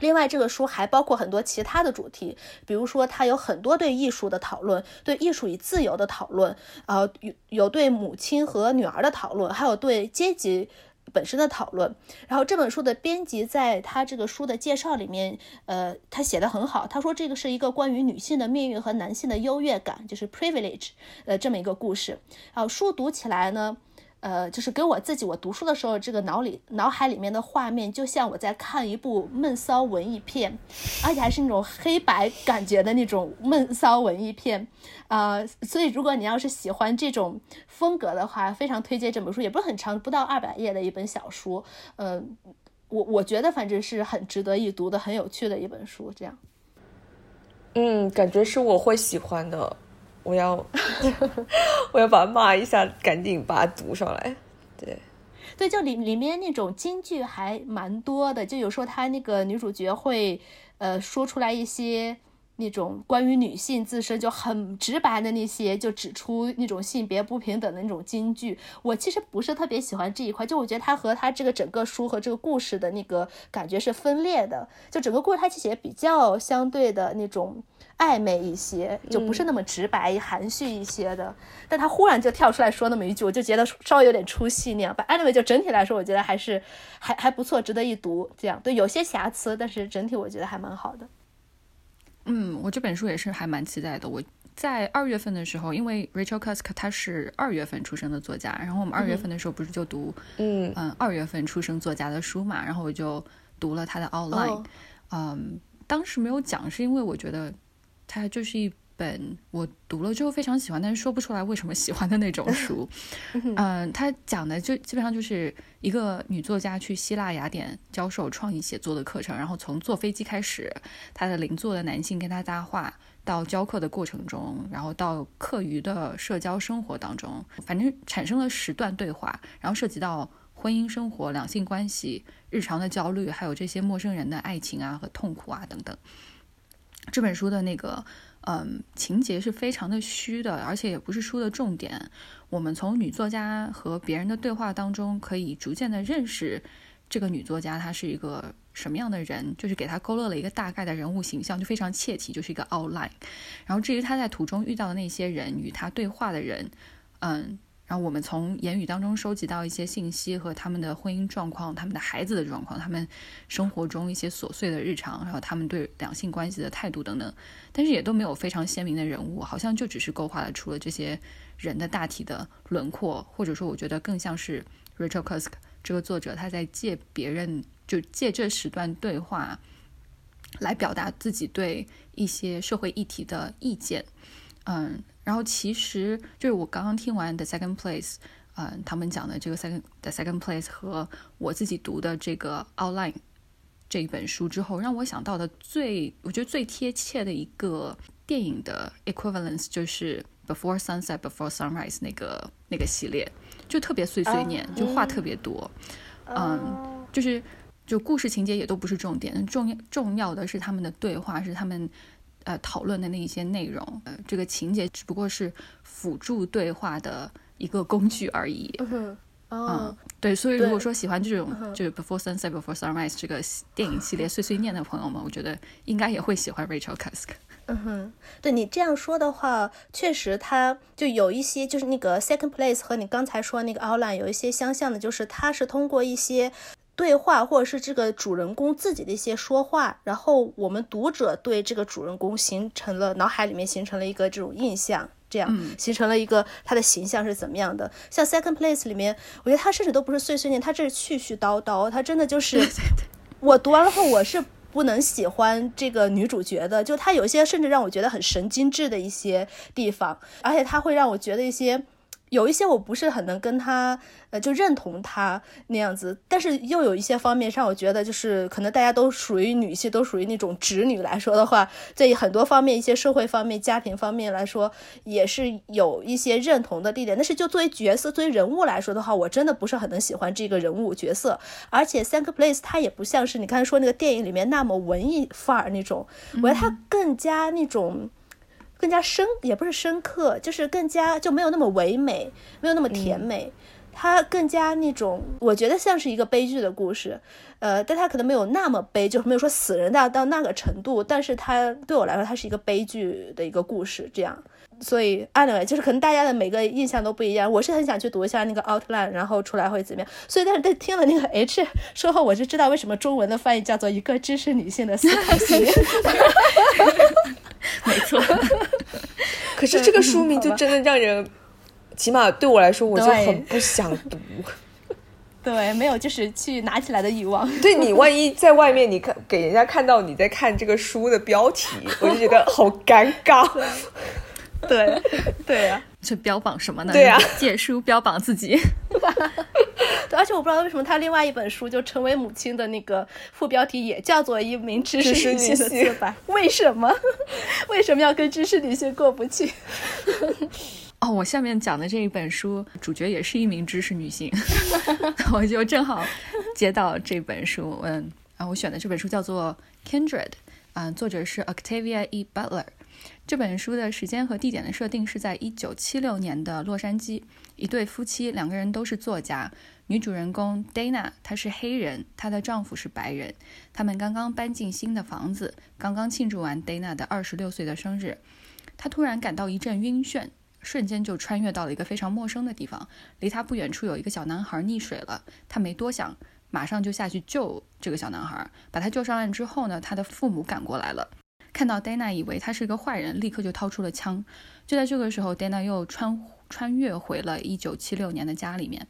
另外，这个书还包括很多其他的主题，比如说它有很多对艺术的讨论，对艺术与自由的讨论，呃，有有对母亲和女儿的讨论，还有对阶级。本身的讨论，然后这本书的编辑在他这个书的介绍里面，呃，他写的很好。他说这个是一个关于女性的命运和男性的优越感，就是 privilege，呃，这么一个故事。然后书读起来呢。呃，就是给我自己，我读书的时候，这个脑里脑海里面的画面，就像我在看一部闷骚文艺片，而且还是那种黑白感觉的那种闷骚文艺片，啊，所以如果你要是喜欢这种风格的话，非常推荐这本书，也不是很长，不到二百页的一本小书，嗯，我我觉得反正是很值得一读的，很有趣的一本书，这样，嗯，感觉是我会喜欢的。我要，我要把骂一下，赶紧把它读上来。对，对，就里里面那种金句还蛮多的，就有时候他那个女主角会，呃，说出来一些，那种关于女性自身就很直白的那些，就指出那种性别不平等的那种金句。我其实不是特别喜欢这一块，就我觉得它和它这个整个书和这个故事的那个感觉是分裂的。就整个故事它其实也比较相对的那种暧昧一些，就不是那么直白、含蓄一些的。但他忽然就跳出来说那么一句，我就觉得稍微有点出戏那样。Anyway，就整体来说，我觉得还是还还不错，值得一读。这样对，有些瑕疵，但是整体我觉得还蛮好的。嗯，我这本书也是还蛮期待的。我在二月份的时候，因为 Rachel Cusk 他是二月份出生的作家，然后我们二月份的时候不是就读嗯嗯二月份出生作家的书嘛，然后我就读了他的 outline。嗯，当时没有讲，是因为我觉得它就是一本我读了之后非常喜欢，但是说不出来为什么喜欢的那种书。嗯，他讲的就基本上就是一个女作家去希腊雅典教授创意写作的课程，然后从坐飞机开始，她的邻座的男性跟她搭话，到教课的过程中，然后到课余的社交生活当中，反正产生了十段对话，然后涉及到婚姻生活、两性关系、日常的焦虑，还有这些陌生人的爱情啊和痛苦啊等等。这本书的那个。嗯，情节是非常的虚的，而且也不是书的重点。我们从女作家和别人的对话当中，可以逐渐的认识这个女作家她是一个什么样的人，就是给她勾勒了一个大概的人物形象，就非常切题，就是一个 outline。然后至于她在途中遇到的那些人，与她对话的人，嗯。然后我们从言语当中收集到一些信息和他们的婚姻状况、他们的孩子的状况、他们生活中一些琐碎的日常，然后他们对两性关系的态度等等，但是也都没有非常鲜明的人物，好像就只是勾画了出了这些人的大体的轮廓，或者说我觉得更像是 Rachel Cusk 这个作者他在借别人就借这十段对话来表达自己对一些社会议题的意见，嗯。然后其实就是我刚刚听完 The Second Place，嗯，他们讲的这个 Second The Second Place 和我自己读的这个 Outline 这一本书之后，让我想到的最我觉得最贴切的一个电影的 equivalence 就是 Before Sunset Before Sunrise 那个那个系列，就特别碎碎念，就话特别多，嗯，就是就故事情节也都不是重点，重要重要的是他们的对话，是他们。呃，讨论的那一些内容，呃，这个情节只不过是辅助对话的一个工具而已。嗯，嗯，对，所以如果说喜欢这种就是 Before Sunset Before Sunrise 这个电影系列碎碎念的朋友们，我觉得应该也会喜欢 Rachel Cusk。嗯哼，对你这样说的话，确实它就有一些就是那个 Second Place 和你刚才说那个 Outline 有一些相像的，就是它是通过一些。对话，或者是这个主人公自己的一些说话，然后我们读者对这个主人公形成了脑海里面形成了一个这种印象，这样形成了一个他的形象是怎么样的。像 Second Place 里面，我觉得他甚至都不是碎碎念，他这是絮絮叨叨，他真的就是 我读完了后，我是不能喜欢这个女主角的，就他有一些甚至让我觉得很神经质的一些地方，而且他会让我觉得一些。有一些我不是很能跟他，呃，就认同他那样子，但是又有一些方面上，我觉得就是可能大家都属于女性，都属于那种直女来说的话，在很多方面，一些社会方面、家庭方面来说，也是有一些认同的地点。但是就作为角色、作为人物来说的话，我真的不是很能喜欢这个人物角色。而且《Thank Place》它也不像是你刚才说那个电影里面那么文艺范儿那种，我觉得它更加那种。更加深，也不是深刻，就是更加就没有那么唯美，没有那么甜美，它更加那种，我觉得像是一个悲剧的故事，呃，但它可能没有那么悲，就是没有说死人到到那个程度，但是它对我来说，它是一个悲剧的一个故事，这样，所以 anyway，就是可能大家的每个印象都不一样，我是很想去读一下那个 outline，然后出来会怎么样，所以但是在听了那个 H 说后，我就知道为什么中文的翻译叫做一个知识女性的思考系列。没错，可是这个书名就真的让人，起码对我来说，我就很不想读。对，没有就是去拿起来的欲望。对你，万一在外面，你看给人家看到你在看这个书的标题，我就觉得好尴尬。对，对呀，这标榜什么呢？对呀，借书标榜自己。而且我不知道为什么他另外一本书就成为母亲的那个副标题也叫做一名知识女性的自白，为什么？为什么要跟知识女性过不去？哦，我下面讲的这一本书主角也是一名知识女性，我就正好接到这本书。嗯，啊，我选的这本书叫做《Kindred》，嗯，作者是 Octavia E. Butler。这本书的时间和地点的设定是在一九七六年的洛杉矶。一对夫妻，两个人都是作家。女主人公 Dana，她是黑人，她的丈夫是白人。他们刚刚搬进新的房子，刚刚庆祝完 Dana 的二十六岁的生日。她突然感到一阵晕眩，瞬间就穿越到了一个非常陌生的地方。离她不远处有一个小男孩溺水了，她没多想，马上就下去救这个小男孩。把他救上岸之后呢，他的父母赶过来了。看到 Dana，以为他是个坏人，立刻就掏出了枪。就在这个时候，Dana 又穿穿越回了一九七六年的家里面，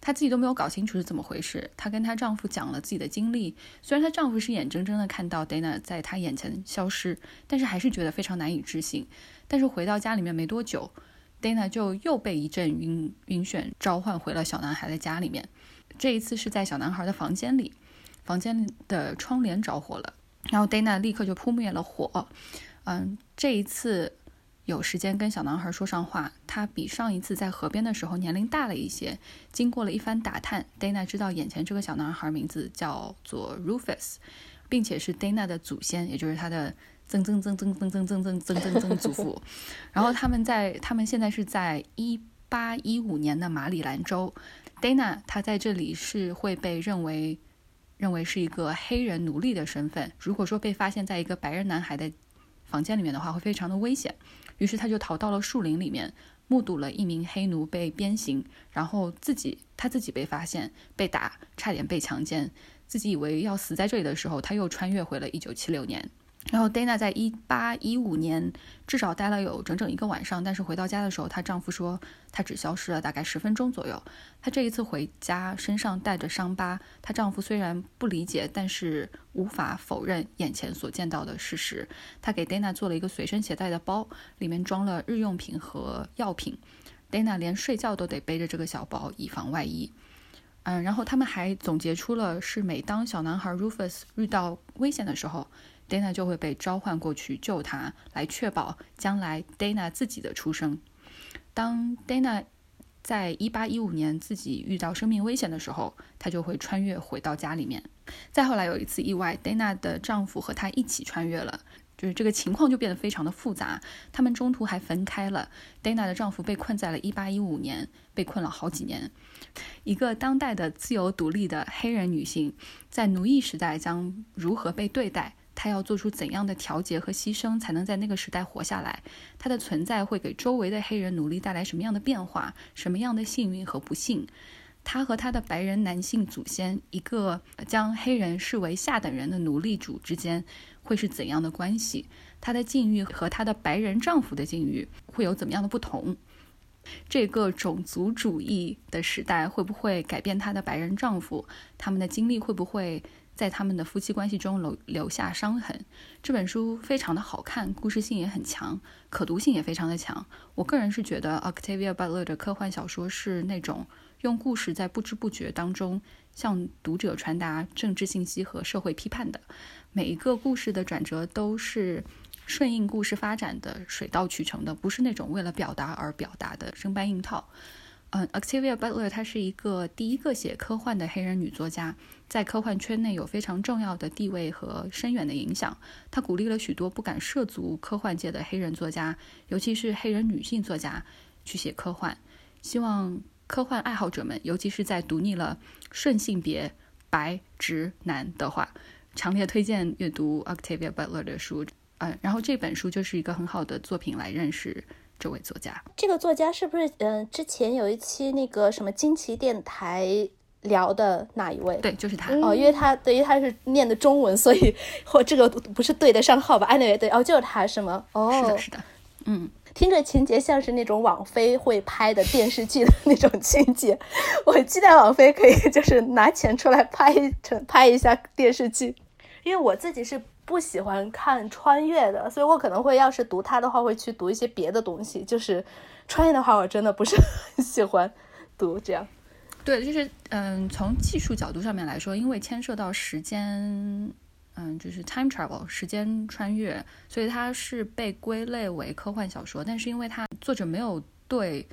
她自己都没有搞清楚是怎么回事。她跟她丈夫讲了自己的经历，虽然她丈夫是眼睁睁的看到 Dana 在她眼前消失，但是还是觉得非常难以置信。但是回到家里面没多久，Dana 就又被一阵晕晕眩召唤回了小男孩的家里面。这一次是在小男孩的房间里，房间的窗帘着火了。然后 Dana 立刻就扑灭了火，嗯，这一次有时间跟小男孩说上话。他比上一次在河边的时候年龄大了一些。经过了一番打探，Dana 知道眼前这个小男孩名字叫做 Rufus，并且是 Dana 的祖先，也就是他的曾曾曾曾曾曾曾曾曾曾曾祖父。然后他们在他们现在是在一八一五年的马里兰州，Dana 他在这里是会被认为。认为是一个黑人奴隶的身份，如果说被发现在一个白人男孩的房间里面的话，会非常的危险。于是他就逃到了树林里面，目睹了一名黑奴被鞭刑，然后自己他自己被发现被打，差点被强奸，自己以为要死在这里的时候，他又穿越回了一九七六年。然后 Dana 在一八一五年至少待了有整整一个晚上，但是回到家的时候，她丈夫说她只消失了大概十分钟左右。她这一次回家身上带着伤疤，她丈夫虽然不理解，但是无法否认眼前所见到的事实。她给 Dana 做了一个随身携带的包，里面装了日用品和药品。Dana 连睡觉都得背着这个小包，以防万一。嗯，然后他们还总结出了是每当小男孩 Rufus 遇到危险的时候。Dana 就会被召唤过去救他，来确保将来 Dana 自己的出生。当 Dana 在一八一五年自己遇到生命危险的时候，她就会穿越回到家里面。再后来有一次意外，Dana 的丈夫和她一起穿越了，就是这个情况就变得非常的复杂。他们中途还分开了，Dana 的丈夫被困在了一八一五年，被困了好几年。一个当代的自由独立的黑人女性，在奴役时代将如何被对待？他要做出怎样的调节和牺牲，才能在那个时代活下来？他的存在会给周围的黑人奴隶带来什么样的变化？什么样的幸运和不幸？他和他的白人男性祖先，一个将黑人视为下等人的奴隶主之间，会是怎样的关系？他的境遇和他的白人丈夫的境遇会有怎么样的不同？这个种族主义的时代会不会改变他的白人丈夫？他们的经历会不会？在他们的夫妻关系中留留下伤痕。这本书非常的好看，故事性也很强，可读性也非常的强。我个人是觉得 Octavia Butler 的科幻小说是那种用故事在不知不觉当中向读者传达政治信息和社会批判的。每一个故事的转折都是顺应故事发展的，水到渠成的，不是那种为了表达而表达的生搬硬套。嗯，Octavia Butler 她是一个第一个写科幻的黑人女作家。在科幻圈内有非常重要的地位和深远的影响。他鼓励了许多不敢涉足科幻界的黑人作家，尤其是黑人女性作家，去写科幻。希望科幻爱好者们，尤其是在读腻了顺性别白直男的话，强烈推荐阅读 Octavia Butler 的书。嗯，然后这本书就是一个很好的作品来认识这位作家。这个作家是不是嗯，之前有一期那个什么惊奇电台？聊的那一位？对，就是他哦，因为他对于他是念的中文，所以或这个不是对得上号吧？Anyway，对哦，就是他是吗？哦，是的，是的，嗯，听着情节像是那种网飞会拍的电视剧的那种情节，我期待网飞可以就是拿钱出来拍成拍一下电视剧，因为我自己是不喜欢看穿越的，所以我可能会要是读他的话，会去读一些别的东西，就是穿越的话，我真的不是很喜欢读这样。对，就是嗯，从技术角度上面来说，因为牵涉到时间，嗯，就是 time travel 时间穿越，所以它是被归类为科幻小说。但是因为它作者没有对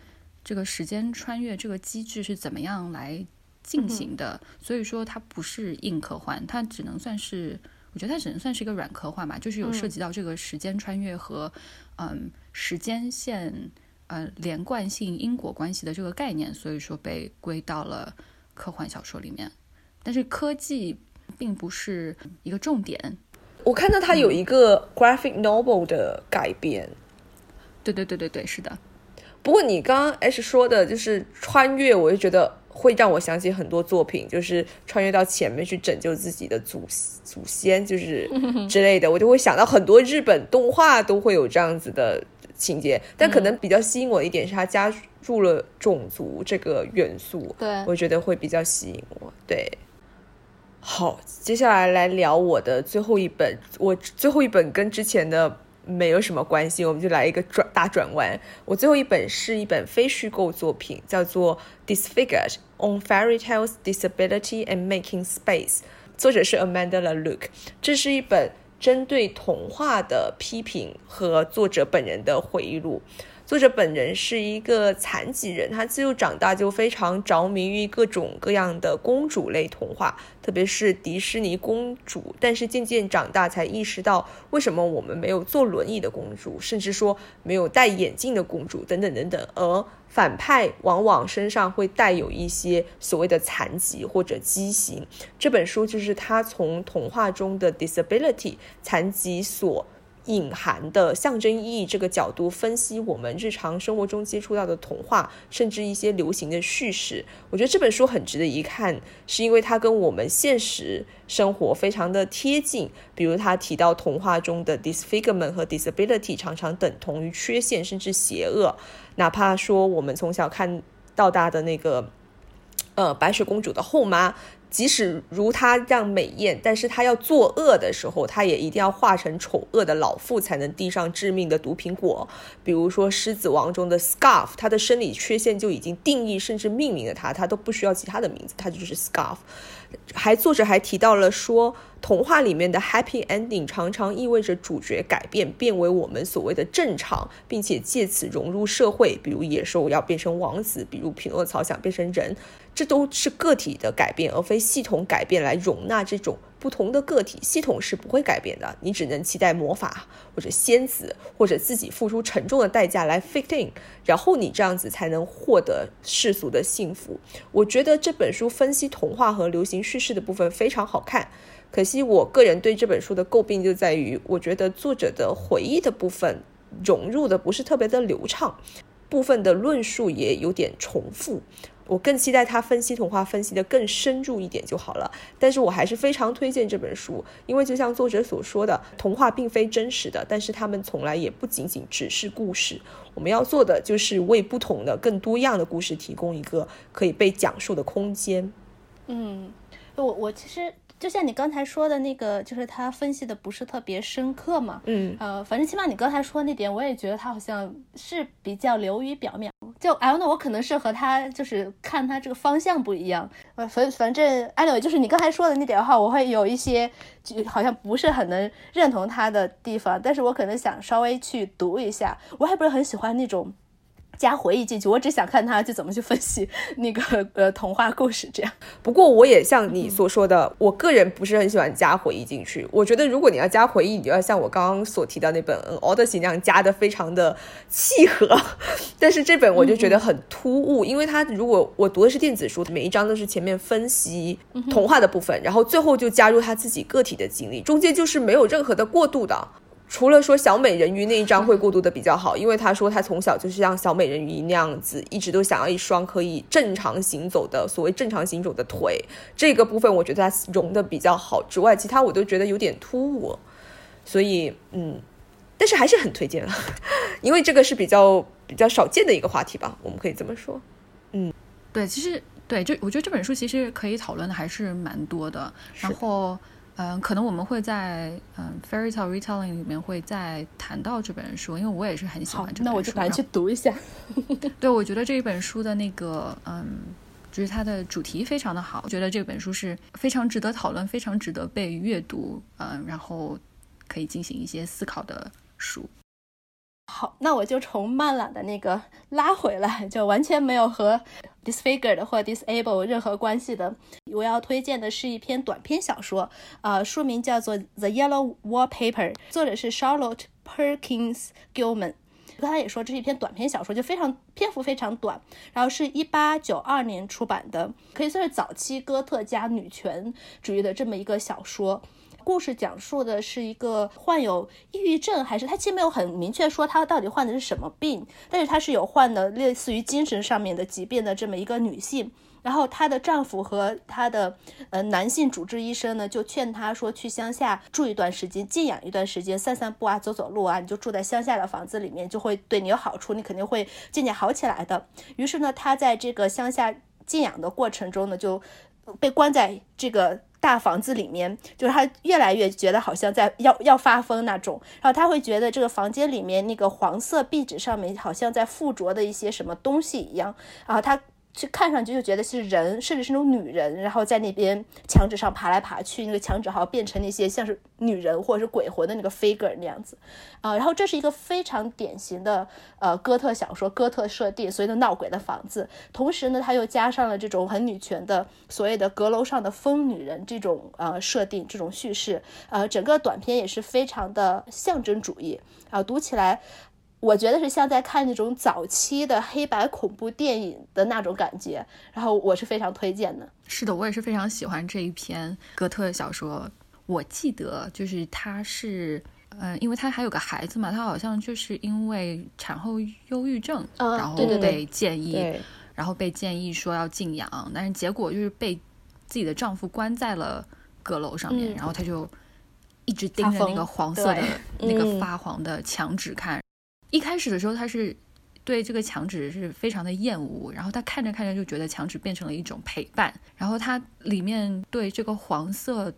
这个时间穿越这个机制是怎么样来进行的，所以说它不是硬科幻，它只能算是。我我觉得它只能算是一个软科幻吧，就是有涉及到这个时间穿越和嗯时间线呃连贯性因果关系的这个概念，所以说被归到了科幻小说里面。但是科技并不是一个重点。我看到它有一个 graphic novel 的改编。对对对对对，是的。不过你刚刚 H 说的就是穿越，我就觉得会让我想起很多作品，就是穿越到前面去拯救自己的祖祖先，就是 之类的，我就会想到很多日本动画都会有这样子的情节。但可能比较吸引我的一点是，它加入了种族这个元素，对我觉得会比较吸引我。对，好，接下来来聊我的最后一本，我最后一本跟之前的。没有什么关系，我们就来一个转大转弯。我最后一本是一本非虚构作品，叫做《Disfigured: On Fairy Tales, Disability and Making Space》，作者是 Amanda LaLuc。这是一本针对童话的批评和作者本人的回忆录。作者本人是一个残疾人，他自幼长大就非常着迷于各种各样的公主类童话，特别是迪士尼公主。但是渐渐长大才意识到，为什么我们没有坐轮椅的公主，甚至说没有戴眼镜的公主等等等等。而反派往往身上会带有一些所谓的残疾或者畸形。这本书就是他从童话中的 disability 残疾所。隐含的象征意义这个角度分析我们日常生活中接触到的童话，甚至一些流行的叙事。我觉得这本书很值得一看，是因为它跟我们现实生活非常的贴近。比如他提到童话中的 disfigurement 和 disability 常常等同于缺陷甚至邪恶，哪怕说我们从小看到大的那个，呃，白雪公主的后妈。即使如她这样美艳，但是她要作恶的时候，她也一定要化成丑恶的老妇，才能递上致命的毒苹果。比如说《狮子王》中的 Scarf，他的生理缺陷就已经定义甚至命名了他，他都不需要其他的名字，他就是 Scarf。还作者还提到了说，童话里面的 Happy Ending 常常意味着主角改变，变为我们所谓的正常，并且借此融入社会。比如野兽要变成王子，比如匹诺曹想变成人。这都是个体的改变，而非系统改变来容纳这种不同的个体。系统是不会改变的，你只能期待魔法或者仙子，或者自己付出沉重的代价来 fit in，然后你这样子才能获得世俗的幸福。我觉得这本书分析童话和流行叙事的部分非常好看，可惜我个人对这本书的诟病就在于，我觉得作者的回忆的部分融入的不是特别的流畅，部分的论述也有点重复。我更期待他分析童话分析的更深入一点就好了，但是我还是非常推荐这本书，因为就像作者所说的，童话并非真实的，但是他们从来也不仅仅只是故事。我们要做的就是为不同的、更多样的故事提供一个可以被讲述的空间。嗯，我我其实。就像你刚才说的那个，就是他分析的不是特别深刻嘛，嗯，呃，反正起码你刚才说那点，我也觉得他好像是比较流于表面。就哎，那我可能是和他就是看他这个方向不一样。呃，反反正 anyway，就是你刚才说的那点的话，我会有一些就好像不是很能认同他的地方，但是我可能想稍微去读一下。我还不是很喜欢那种。加回忆进去，我只想看他去怎么去分析 那个呃童话故事这样。不过我也像你所说的，我个人不是很喜欢加回忆进去。我觉得如果你要加回忆，你就要像我刚刚所提到那本《Odyssey》那样加的非常的契合。但是这本我就觉得很突兀，因为它如果我读的是电子书，每一章都是前面分析童话的部分，然后最后就加入他自己个体的经历，中间就是没有任何的过渡的。除了说小美人鱼那一张会过渡的比较好，因为他说他从小就是像小美人鱼那样子，一直都想要一双可以正常行走的所谓正常行走的腿。这个部分我觉得他融的比较好，之外其他我都觉得有点突兀。所以嗯，但是还是很推荐了，因为这个是比较比较少见的一个话题吧，我们可以这么说。嗯，对，其实对，就我觉得这本书其实可以讨论的还是蛮多的，然后。嗯，可能我们会在嗯《Fairy Tale Retelling》里面会再谈到这本书，因为我也是很喜欢这本书。那我就赶紧去读一下。对，我觉得这一本书的那个嗯，就是它的主题非常的好，我觉得这本书是非常值得讨论、非常值得被阅读，嗯，然后可以进行一些思考的书。好，那我就从慢朗的那个拉回来，就完全没有和 disfigured 或 disable 任何关系的。我要推荐的是一篇短篇小说，啊，书名叫做《The Yellow Wallpaper》，作者是 Charlotte Perkins Gilman。刚才也说这是一篇短篇小说，就非常篇幅非常短，然后是一八九二年出版的，可以算是早期哥特加女权主义的这么一个小说。故事讲述的是一个患有抑郁症，还是他其实没有很明确说他到底患的是什么病，但是她是有患的类似于精神上面的疾病的这么一个女性。然后她的丈夫和她的呃男性主治医生呢，就劝她说去乡下住一段时间，静养一段时间，散散步啊，走走路啊，你就住在乡下的房子里面，就会对你有好处，你肯定会渐渐好起来的。于是呢，她在这个乡下静养的过程中呢，就被关在这个。大房子里面，就是他越来越觉得好像在要要发疯那种，然后他会觉得这个房间里面那个黄色壁纸上面好像在附着的一些什么东西一样，然后他。去看上去就觉得是人，甚至是那种女人，然后在那边墙纸上爬来爬去，那个墙纸好像变成那些像是女人或者是鬼魂的那个 figure 那样子，啊，然后这是一个非常典型的呃哥特小说，哥特设定，所谓的闹鬼的房子，同时呢，它又加上了这种很女权的所谓的阁楼上的疯女人这种呃设定，这种叙事，呃，整个短片也是非常的象征主义，啊，读起来。我觉得是像在看那种早期的黑白恐怖电影的那种感觉，然后我是非常推荐的。是的，我也是非常喜欢这一篇哥特小说。我记得就是他是，嗯，因为他还有个孩子嘛，他好像就是因为产后忧郁症，然后被建议，然后被建议说要静养，但是结果就是被自己的丈夫关在了阁楼上面，然后他就一直盯着那个黄色的那个发黄的墙纸看。一开始的时候，他是对这个墙纸是非常的厌恶，然后他看着看着就觉得墙纸变成了一种陪伴，然后他里面对这个黄色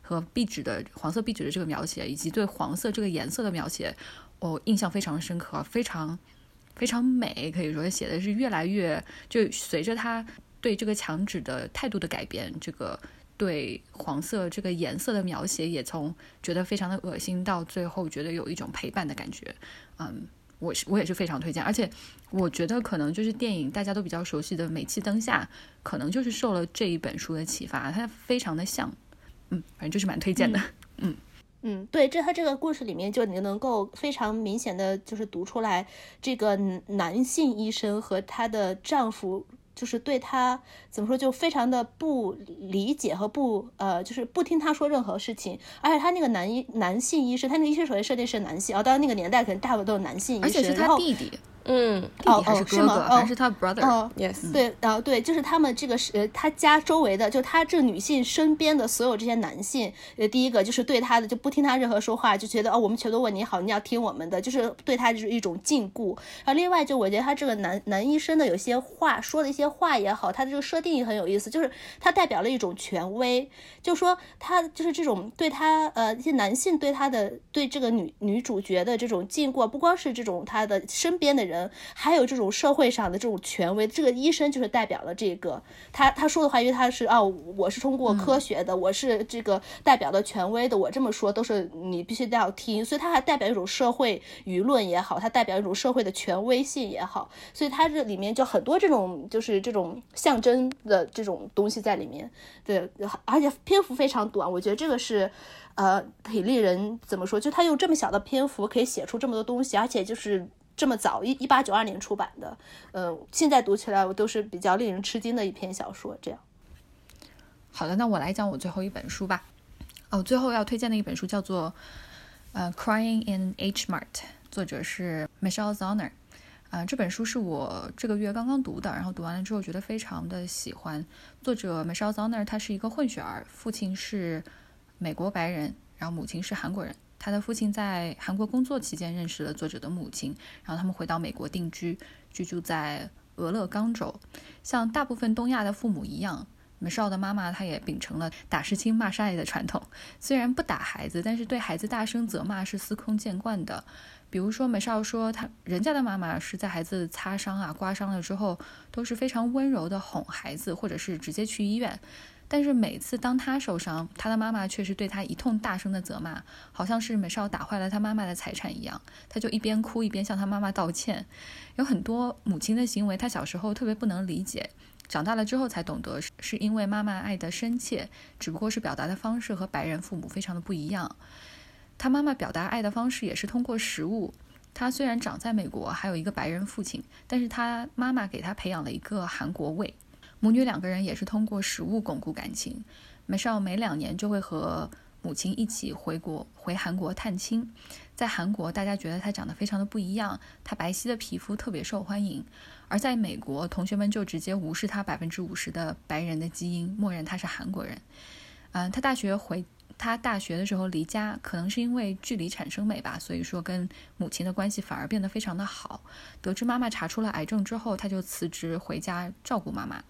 和壁纸的黄色壁纸的这个描写，以及对黄色这个颜色的描写，我印象非常深刻，非常非常美，可以说写的是越来越就随着他对这个墙纸的态度的改变，这个对黄色这个颜色的描写也从觉得非常的恶心，到最后觉得有一种陪伴的感觉。嗯，我是我也是非常推荐，而且我觉得可能就是电影大家都比较熟悉的《美气灯下》，可能就是受了这一本书的启发，它非常的像，嗯，反正就是蛮推荐的，嗯嗯，对，这他这个故事里面就你能够非常明显的就是读出来，这个男性医生和她的丈夫。就是对他怎么说，就非常的不理解和不呃，就是不听他说任何事情。而且他那个男医男性医生，他那个医生首先设定是男性啊，当然那个年代可能大部分都是男性医生，而且是他弟弟。嗯，哦哦，是吗？还是他 brother？哦，yes，对，然后对，就是他们这个是他家周围的，就他这个女性身边的所有这些男性，呃，第一个就是对他的就不听他任何说话，就觉得哦，我们全都为你好，你要听我们的，就是对他就是一种禁锢。然后另外就我觉得他这个男男医生的有些话说的一些话也好，他的这个设定也很有意思，就是他代表了一种权威，就说他就是这种对他呃一些男性对他的对这个女女主角的这种禁锢，不光是这种他的身边的人，还有。这种社会上的这种权威，这个医生就是代表了这个他他说的话，因为他是哦，我是通过科学的，我是这个代表的权威的，我这么说都是你必须都要听，所以他还代表一种社会舆论也好，他代表一种社会的权威性也好，所以他这里面就很多这种就是这种象征的这种东西在里面，对，而且篇幅非常短，我觉得这个是呃挺令人怎么说，就他用这么小的篇幅可以写出这么多东西，而且就是。这么早，一一八九二年出版的，嗯，现在读起来我都是比较令人吃惊的一篇小说。这样，好的，那我来讲我最后一本书吧。哦，最后要推荐的一本书叫做《呃 Crying in H Mart》，作者是 Michelle Zoner。啊，这本书是我这个月刚刚读的，然后读完了之后觉得非常的喜欢。作者 Michelle Zoner 他是一个混血儿，父亲是美国白人，然后母亲是韩国人。他的父亲在韩国工作期间认识了作者的母亲，然后他们回到美国定居，居住在俄勒冈州。像大部分东亚的父母一样，美少的妈妈她也秉承了打是亲骂是爱的传统。虽然不打孩子，但是对孩子大声责骂是司空见惯的。比如说，美少说他人家的妈妈是在孩子擦伤啊、刮伤了之后，都是非常温柔的哄孩子，或者是直接去医院。但是每次当他受伤，他的妈妈却是对他一通大声的责骂，好像是美少打坏了他妈妈的财产一样。他就一边哭一边向他妈妈道歉。有很多母亲的行为，他小时候特别不能理解，长大了之后才懂得，是因为妈妈爱的深切，只不过是表达的方式和白人父母非常的不一样。他妈妈表达爱的方式也是通过食物。他虽然长在美国，还有一个白人父亲，但是他妈妈给他培养了一个韩国胃。母女两个人也是通过食物巩固感情。美少每两年就会和母亲一起回国回韩国探亲。在韩国，大家觉得她长得非常的不一样，她白皙的皮肤特别受欢迎；而在美国，同学们就直接无视她百分之五十的白人的基因，默认她是韩国人。嗯，她大学回她大学的时候离家，可能是因为距离产生美吧，所以说跟母亲的关系反而变得非常的好。得知妈妈查出了癌症之后，她就辞职回家照顾妈妈。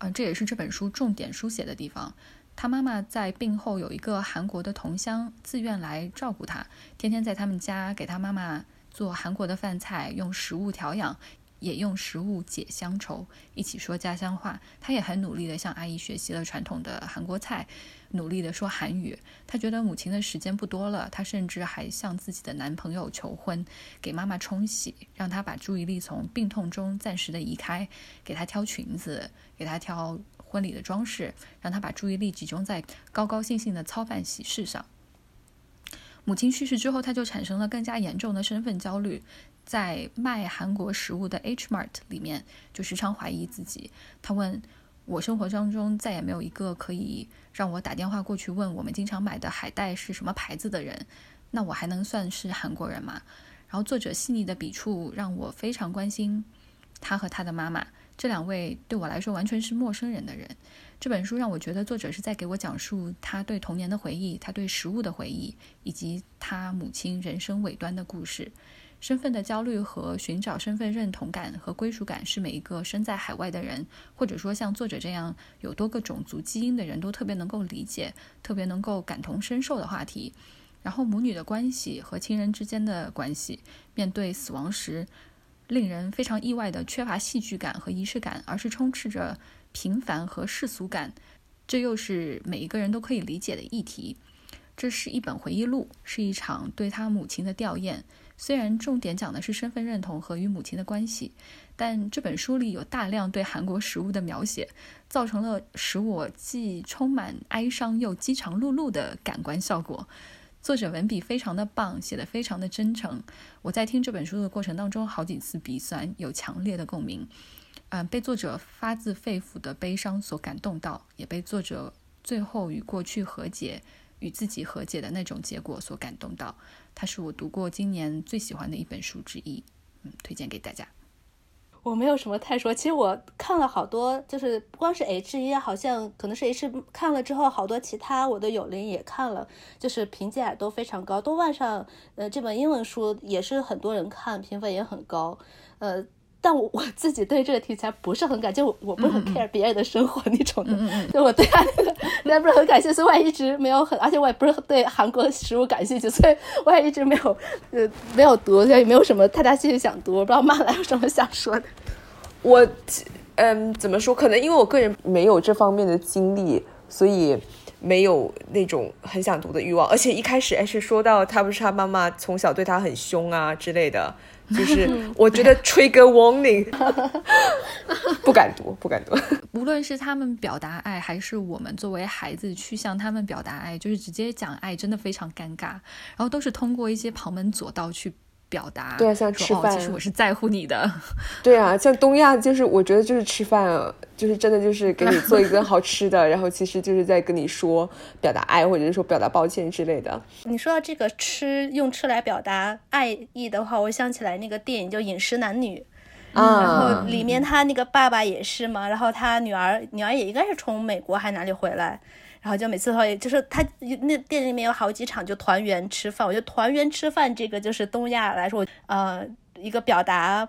啊，这也是这本书重点书写的地方。他妈妈在病后有一个韩国的同乡自愿来照顾他，天天在他们家给他妈妈做韩国的饭菜，用食物调养，也用食物解乡愁，一起说家乡话。他也很努力的向阿姨学习了传统的韩国菜，努力的说韩语。他觉得母亲的时间不多了，他甚至还向自己的男朋友求婚，给妈妈冲洗，让她把注意力从病痛中暂时的移开，给她挑裙子。给他挑婚礼的装饰，让他把注意力集中在高高兴兴的操办喜事上。母亲去世之后，他就产生了更加严重的身份焦虑，在卖韩国食物的 H Mart 里面，就时常怀疑自己。他问我：生活当中再也没有一个可以让我打电话过去问我们经常买的海带是什么牌子的人，那我还能算是韩国人吗？然后作者细腻的笔触让我非常关心他和他的妈妈。这两位对我来说完全是陌生人的人。这本书让我觉得作者是在给我讲述他对童年的回忆，他对食物的回忆，以及他母亲人生尾端的故事。身份的焦虑和寻找身份认同感和归属感，是每一个身在海外的人，或者说像作者这样有多个种族基因的人都特别能够理解、特别能够感同身受的话题。然后母女的关系和亲人之间的关系，面对死亡时。令人非常意外的缺乏戏剧感和仪式感，而是充斥着平凡和世俗感。这又是每一个人都可以理解的议题。这是一本回忆录，是一场对他母亲的吊唁。虽然重点讲的是身份认同和与母亲的关系，但这本书里有大量对韩国食物的描写，造成了使我既充满哀伤又饥肠辘辘的感官效果。作者文笔非常的棒，写的非常的真诚。我在听这本书的过程当中，好几次鼻酸，有强烈的共鸣。嗯，被作者发自肺腑的悲伤所感动到，也被作者最后与过去和解、与自己和解的那种结果所感动到。它是我读过今年最喜欢的一本书之一，嗯，推荐给大家。我没有什么太说，其实我看了好多，就是不光是 H 一，好像可能是 H 看了之后，好多其他我的友邻也看了，就是评价都非常高。豆瓣上，呃，这本英文书也是很多人看，评分也很高，呃。但我我自己对这个题材不是很感，就我不是很 care 别人的生活 那种的，就我对他那个，那不是很感兴趣，所以我也一直没有很，而且我也不是对韩国食物感兴趣，所以我也一直没有，呃，没有读，也没有什么太大兴趣想读。我不知道马兰有什么想说的。我，嗯，怎么说？可能因为我个人没有这方面的经历，所以没有那种很想读的欲望。而且一开始还是说到他不是他妈妈从小对他很凶啊之类的。就是我觉得 trigger warning，不敢读，不敢读。无论是他们表达爱，还是我们作为孩子去向他们表达爱，就是直接讲爱，真的非常尴尬。然后都是通过一些旁门左道去。表达对啊，像吃饭，其实我是在乎你的。对啊，像东亚，就是我觉得就是吃饭，就是真的就是给你做一顿好吃的，然后其实就是在跟你说表达爱，或者是说表达抱歉之类的。你说到这个吃，用吃来表达爱意的话，我想起来那个电影叫《饮食男女》，啊，然后里面他那个爸爸也是嘛，然后他女儿女儿也应该是从美国还哪里回来。然后就每次会，就是他那店里面有好几场就团圆吃饭，我觉得团圆吃饭这个就是东亚来说，呃，一个表达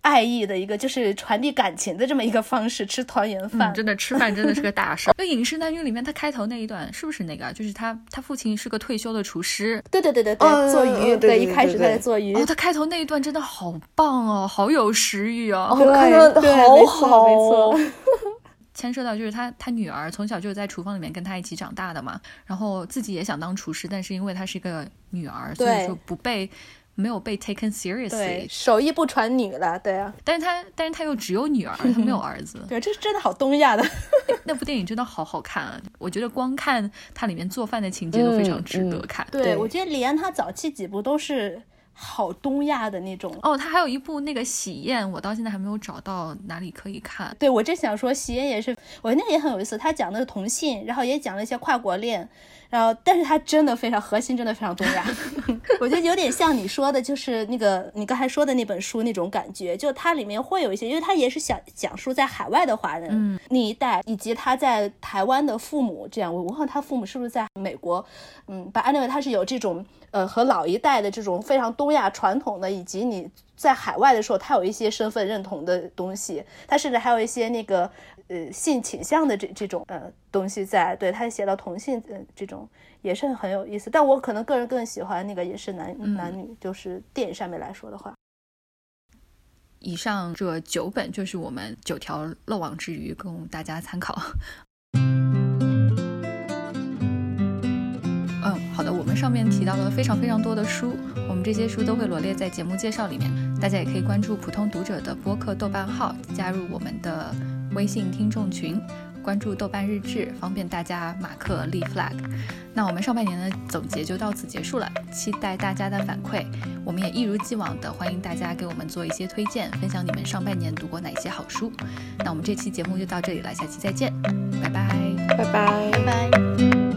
爱意的一个，就是传递感情的这么一个方式，吃团圆饭。真的吃饭真的是个大事儿。那《饮食男女》里面他开头那一段是不是那个？就是他他父亲是个退休的厨师。对对对对对，做鱼。对，一开始他在做鱼。哦，他开头那一段真的好棒哦，好有食欲哦。看的好好。没错。牵涉到就是他他女儿从小就是在厨房里面跟他一起长大的嘛，然后自己也想当厨师，但是因为她是一个女儿，所以说不被。没有被 taken seriously，手艺不传女了，对啊。但是他，但是他又只有女儿，他没有 儿子。对，这是真的好东亚的。那部电影真的好好看啊！我觉得光看它里面做饭的情节都非常值得看。对，我觉得李安他早期几部都是。好东亚的那种哦，他还有一部那个喜宴，我到现在还没有找到哪里可以看。对我正想说喜宴也是，我那个也很有意思，他讲的是同性，然后也讲了一些跨国恋，然后但是他真的非常核心，真的非常东亚。我觉得有点像你说的，就是那个你刚才说的那本书那种感觉，就它里面会有一些，因为它也是想讲述在海外的华人那一代，以及他在台湾的父母这样。我忘了他父母是不是在美国，嗯，把 anyway 他是有这种。呃，和老一代的这种非常东亚传统的，以及你在海外的时候，他有一些身份认同的东西，他甚至还有一些那个呃性倾向的这这种呃东西在，对他写到同性呃这种也是很有意思。但我可能个人更喜欢那个也是男男女，就是电影上面来说的话。以上这九本就是我们九条漏网之鱼，供大家参考。嗯好的，我们上面提到了非常非常多的书，我们这些书都会罗列在节目介绍里面，大家也可以关注普通读者的播客豆瓣号，加入我们的微信听众群，关注豆瓣日志，方便大家马克立 flag。那我们上半年的总结就到此结束了，期待大家的反馈，我们也一如既往的欢迎大家给我们做一些推荐，分享你们上半年读过哪些好书。那我们这期节目就到这里了，下期再见，拜拜，拜拜，拜拜。